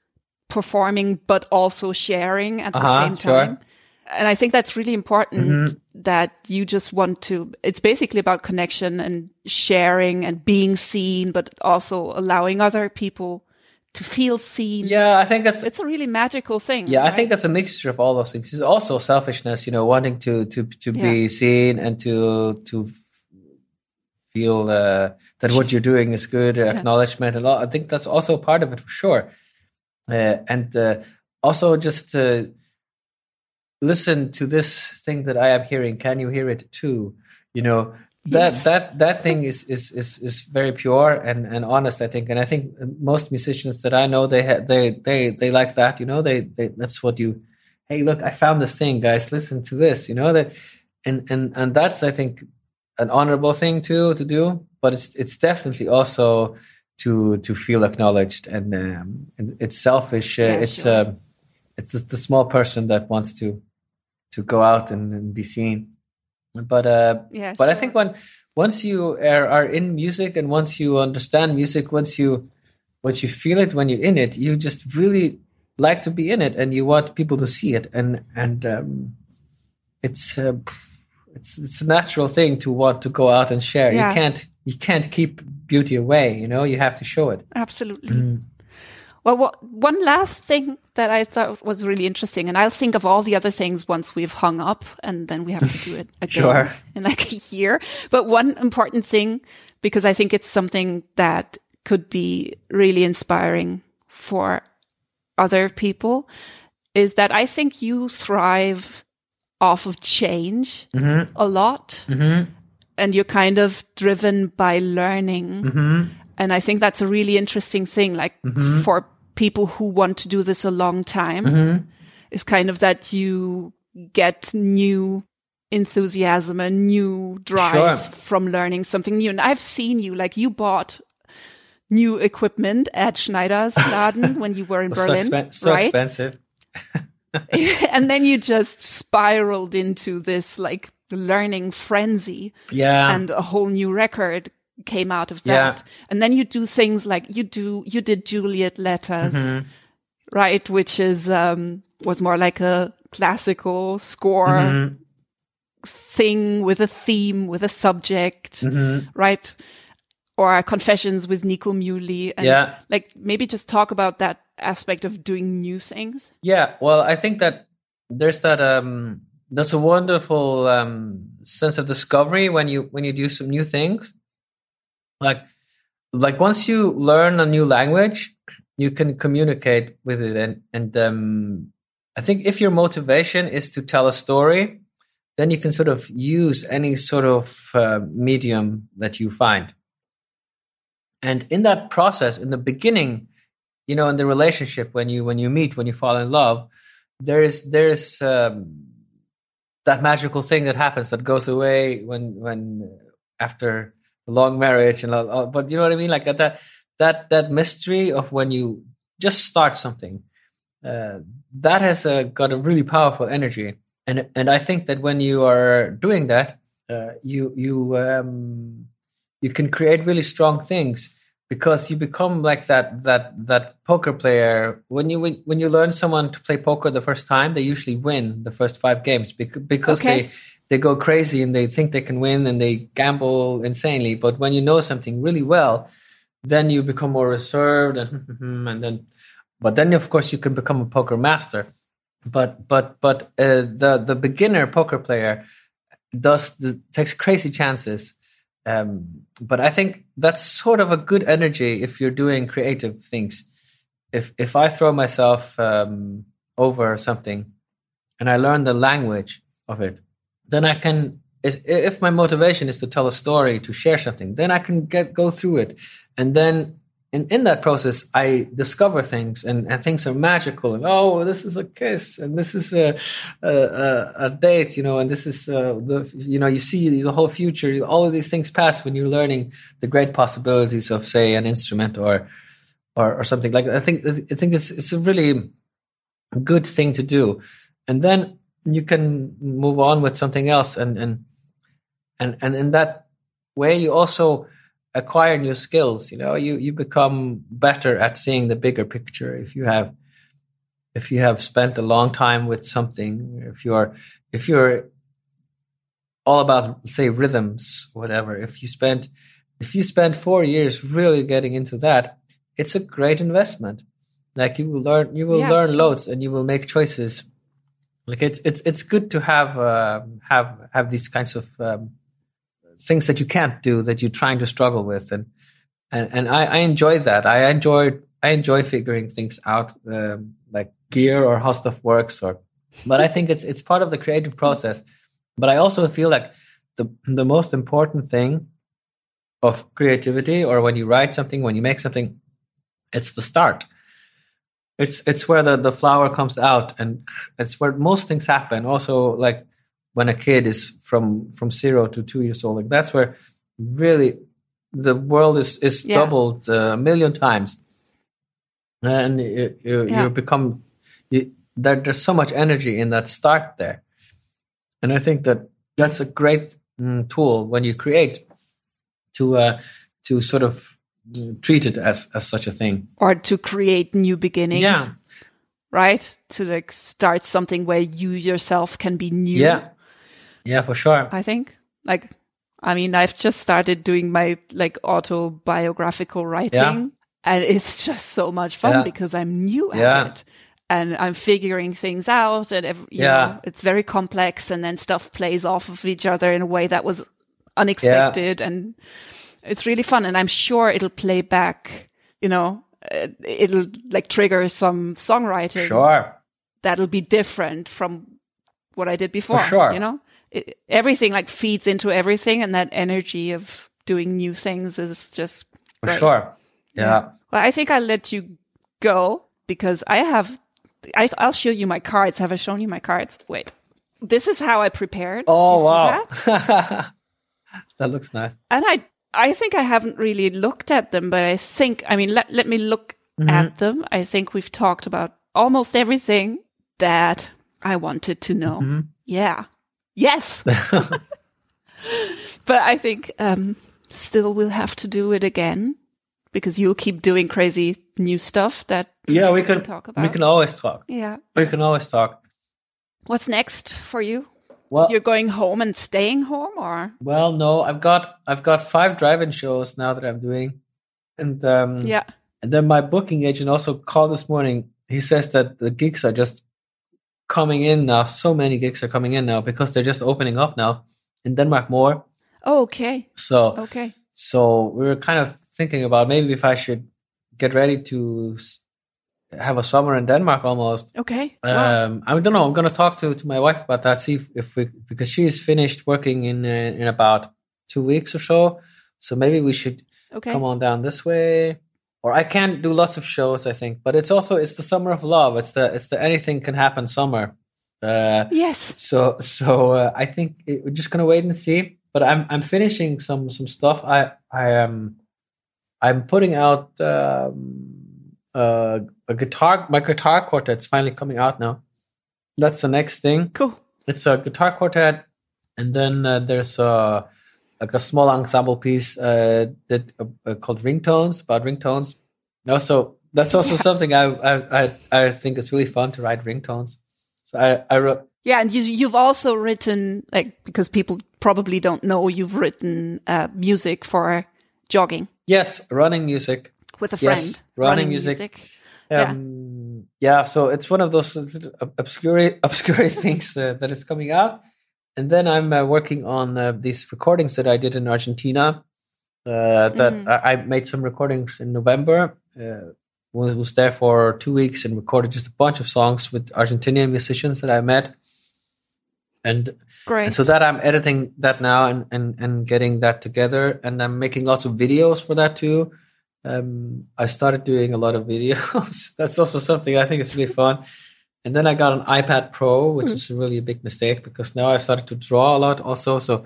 performing, but also sharing at the uh-huh. same time. Sure and I think that's really important mm-hmm. that you just want to, it's basically about connection and sharing and being seen, but also allowing other people to feel seen. Yeah, I think that's, it's a really magical thing. Yeah, right? I think that's a mixture of all those things. It's also selfishness, you know, wanting to, to, to yeah. be seen and to, to feel, uh, that what you're doing is good, yeah. acknowledgement a lot. I think that's also part of it for sure. Uh, and, uh, also just, uh, listen to this thing that I am hearing. Can you hear it too? You know, that Yes. that that thing is is is is very pure and and honest i think and i think most musicians that i know they ha- they they they like that you know they they that's what you hey look i found this thing guys listen to this you know that and and and that's i think an honorable thing to to do but it's it's definitely also to to feel acknowledged and um and it's selfish uh, Yeah, it's sure. uh, it's the small person that wants to to go out and, and be seen but uh Yeah, but I think when once you are, are in music and once you understand music, once you once you feel it when you're in it, you just really like to be in it and you want people to see it and and um, it's uh, it's it's a natural thing to want to go out and share. Yeah. You can't you can't keep beauty away. You know, you have to show it. Absolutely. Mm. Well, what, one last thing that I thought was really interesting, and I'll think of all the other things once we've hung up, and then we have to do it again Sure. in like a year. But one important thing, because I think it's something that could be really inspiring for other people, is that I think you thrive off of change mm-hmm. a lot, mm-hmm. and you're kind of driven by learning. Mm-hmm. And I think that's a really interesting thing, like for people who want to do this a long time, mm-hmm. is kind of that you get new enthusiasm and new drive Sure. from learning something new. And I've seen you, like you bought new equipment at Schneider's Laden when you were in So, Berlin, expen- so right? expensive. and then you just spiraled into this like learning frenzy Yeah. and a whole new record came out of Yeah. that. And then you do things like you do, you did Juliet letters, Mm-hmm. right? Which is, um, was more like a classical score Mm-hmm. thing with a theme, with a subject, Mm-hmm. right? Or confessions with Nico Muhly. And Yeah. like maybe just talk about that aspect of doing new things. Yeah, well, I think that there's that um there's a wonderful um sense of discovery when you when you do some new things. Like like once you learn a new language, you can communicate with it and and um I think if your motivation is to tell a story, then you can sort of use any sort of uh, medium that you find. And in that process, in the beginning, you know in the relationship when you when you meet when you fall in love there is there's um, that magical thing that happens that goes away when when after long marriage and all, but you know what i mean? Like that that that that mystery of when you just start something uh, that has uh, got a really powerful energy. And and i think that when you are doing that uh, you you um, you can create really strong things because you become like that that that poker player. When you when, when you learn someone to play poker the first time they usually win the first five games because, because Okay. they they go crazy and they think they can win and they gamble insanely. But when you know something really well then you become more reserved and and then but then of course you can become a poker master. But but but uh, the the beginner poker player does the, takes crazy chances. Um, but I think that's sort of a good energy if you're doing creative things. If if I throw myself um, over something and I learn the language of it, then I can. If, my motivation is to tell a story, to share something, then I can get go through it, and then in, in that process, I discover things, and, and things are magical. And oh, this is a kiss, and this is a a, a, a date, you know, and this is uh, the you know you see the whole future. All of these things pass when you're learning the great possibilities of, say, an instrument or or, or something like that. I think I think it's it's a really good thing to do, and then you can move on with something else, and and and and in that way, you also acquire new skills. You know you you become better at seeing the bigger picture. If you have if you have spent a long time with something if you're if you're all about say rhythms whatever if you spent if you spend 4 years really getting into that it's a great investment. Like you will learn you will Yeah, learn sure. loads and you will make choices like it's it's it's good to have uh, have have these kinds of um, things that you can't do that you're trying to struggle with. And and and I, I enjoy that. I enjoy I enjoy figuring things out um, like gear or how stuff works or but I think it's it's part of the creative process. But I also feel like the the most important thing of creativity, or when you write something, when you make something, it's the start. It's it's where the, the flower comes out, and it's where most things happen. Also, like when a kid is from from zero to two years old, like that's where really the world is is Yeah. doubled uh, a million times, and you you, Yeah. you become you, there. There's so much energy in that start there, and I think that that's a great mm, tool when you create to uh, to sort of treat it as as such a thing. Or to create new beginnings. Yeah. Right? To like start something where you yourself can be new. Yeah, yeah, for sure. I think. Like, I mean, I've just started doing my like autobiographical writing, and it's just so much fun Yeah. because I'm new at Yeah. it. And I'm figuring things out, and ev- you Yeah. know, it's very complex, and then stuff plays off of each other in a way that was unexpected, and it's really fun. And I'm sure it'll play back, you know, uh, it'll like trigger some songwriting Sure. that'll be different from what I did before. sure. You know, it, everything like feeds into everything, and that energy of doing new things is just For great. sure. Yeah. Well, I think I'll let you go because I have. I, I'll show you my cards. Have I shown you my cards? Wait, this is how I prepared. Do you Oh see wow. that? that looks nice. And I, I think I haven't really looked at them, but I think, I mean, let, let me look Mm-hmm. at them. I think we've talked about almost everything that I wanted to know. Mm-hmm. Yeah. Yes. but I think, um, still we'll have to do it again because you'll keep doing crazy new stuff that, Yeah, we can talk about. We can always talk. yeah. We can always talk. What's next for you? Well, You're going home and staying home or? well, no, I've got I've got five drive-in shows now that I'm doing, and um, Yeah. and then my booking agent also called this morning. He says that the gigs are just coming in now. So many gigs are coming in now because they're just opening up now in Denmark more. Oh, okay. So Okay. so we were kind of thinking about maybe if I should get ready to have a summer in Denmark almost. Okay. Wow. Um, I don't know. I'm going to talk to, to my wife about that. See if, we because she's finished working in uh, in about two weeks or so. So maybe we should Okay. come on down this way. Or I can do lots of shows. I think, but it's also it's the summer of love. It's the it's the anything can happen summer. Uh, Yes. so so uh, I think it, we're just gonna wait and see. But I'm I'm finishing some some stuff. I I am I'm putting out um, uh, a guitar. My guitar quartet's finally coming out now. That's the next thing. Cool. It's a guitar quartet, and then uh, there's a like a small ensemble piece uh, that uh, uh, called ringtones about ringtones. Also, that's also something I, I I I think is really fun to write ringtones. So I I wrote Yeah, and you, you've also written like because people probably don't know you've written uh, music for jogging yes running music. with a friend. Yes, running music. Yeah. Um, yeah. so it's one of those obscure obscure things that, that is coming out. And then I'm uh, working on uh, these recordings that I did in Argentina. Uh, that Mhm. I, I made some recordings in November. Uh, was, was there for two weeks and recorded just a bunch of songs with Argentinian musicians that I met. And Great. and so that I'm editing that now and, and, and getting that together. And I'm making lots of videos for that too. Um, I started doing a lot of videos. That's also something I think is really fun. And then I got an iPad Pro, which is really a big mistake because now I've started to draw a lot also. So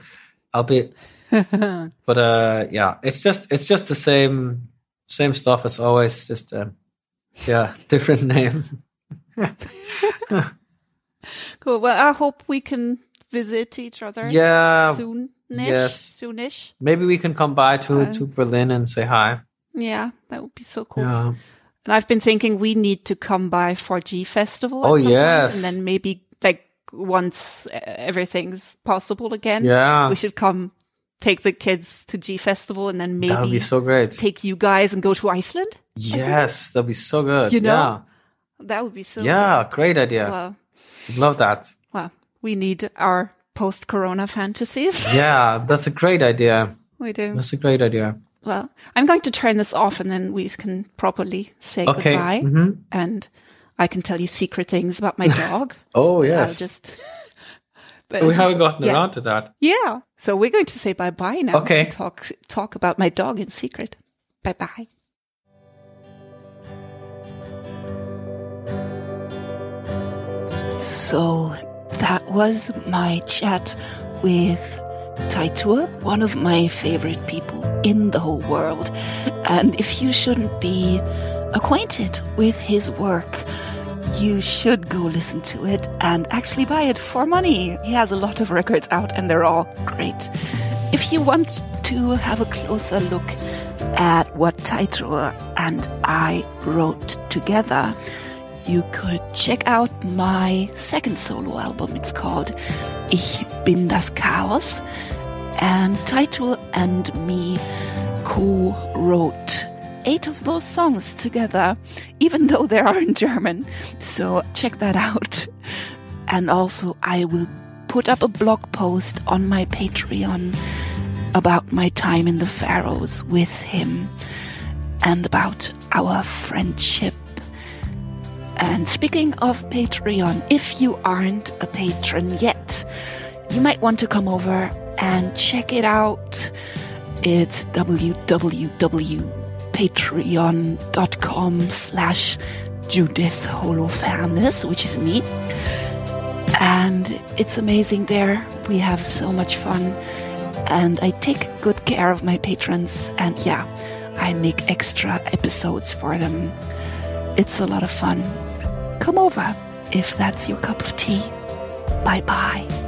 I'll be, but uh, yeah, it's just it's just the same same stuff as always. Just uh, yeah, different name. cool. Well, I hope we can visit each other. Yeah, Soon. yes. Soonish. Maybe we can come by to Uh, to Berlin and say hi. Yeah, that would be so cool. Yeah. And I've been thinking we need to come by 4G Festival. at Oh, some yes. and then maybe like once uh, everything's possible again, Yeah. we should come take the kids to G Festival, and then maybe That would be maybe so great. take you guys and go to Iceland. Yes, that'd be so good. You know? That would be so. Yeah. Yeah, great idea. Well, Love that. well, we need our post-corona fantasies. Yeah, that's a great idea. we do. That's a great idea. Well, I'm going to turn this off, and then we can properly say Okay. goodbye, Mhm. and I can tell you secret things about my dog. Oh I'll yes. just But we haven't gotten yeah. around to that. Yeah. So we're going to say bye bye now. Okay. and Talk talk about my dog in secret. Bye bye. So that was my chat with Teitur, one of my favorite people in the whole world. And if you shouldn't be acquainted with his work, you should go listen to it and actually buy it for money. He has a lot of records out and they're all great. If you want to have a closer look at what Teitur and I wrote together, you could check out my second solo album. It's called Ich bin das Chaos. And Teitur and me co-wrote eight of those songs together, even though they are in German. So check that out. And also, I will put up a blog post on my Patreon about my time in the Faroes with him and about our friendship. And speaking of Patreon, if you aren't a patron yet, you might want to come over and check it out. It's www.patreon.com slash Judith Holofernes, which is me. And it's amazing there. We have so much fun. And I take good care of my patrons. And yeah, I make extra episodes for them. It's a lot of fun. Come over if that's your cup of tea. Bye bye.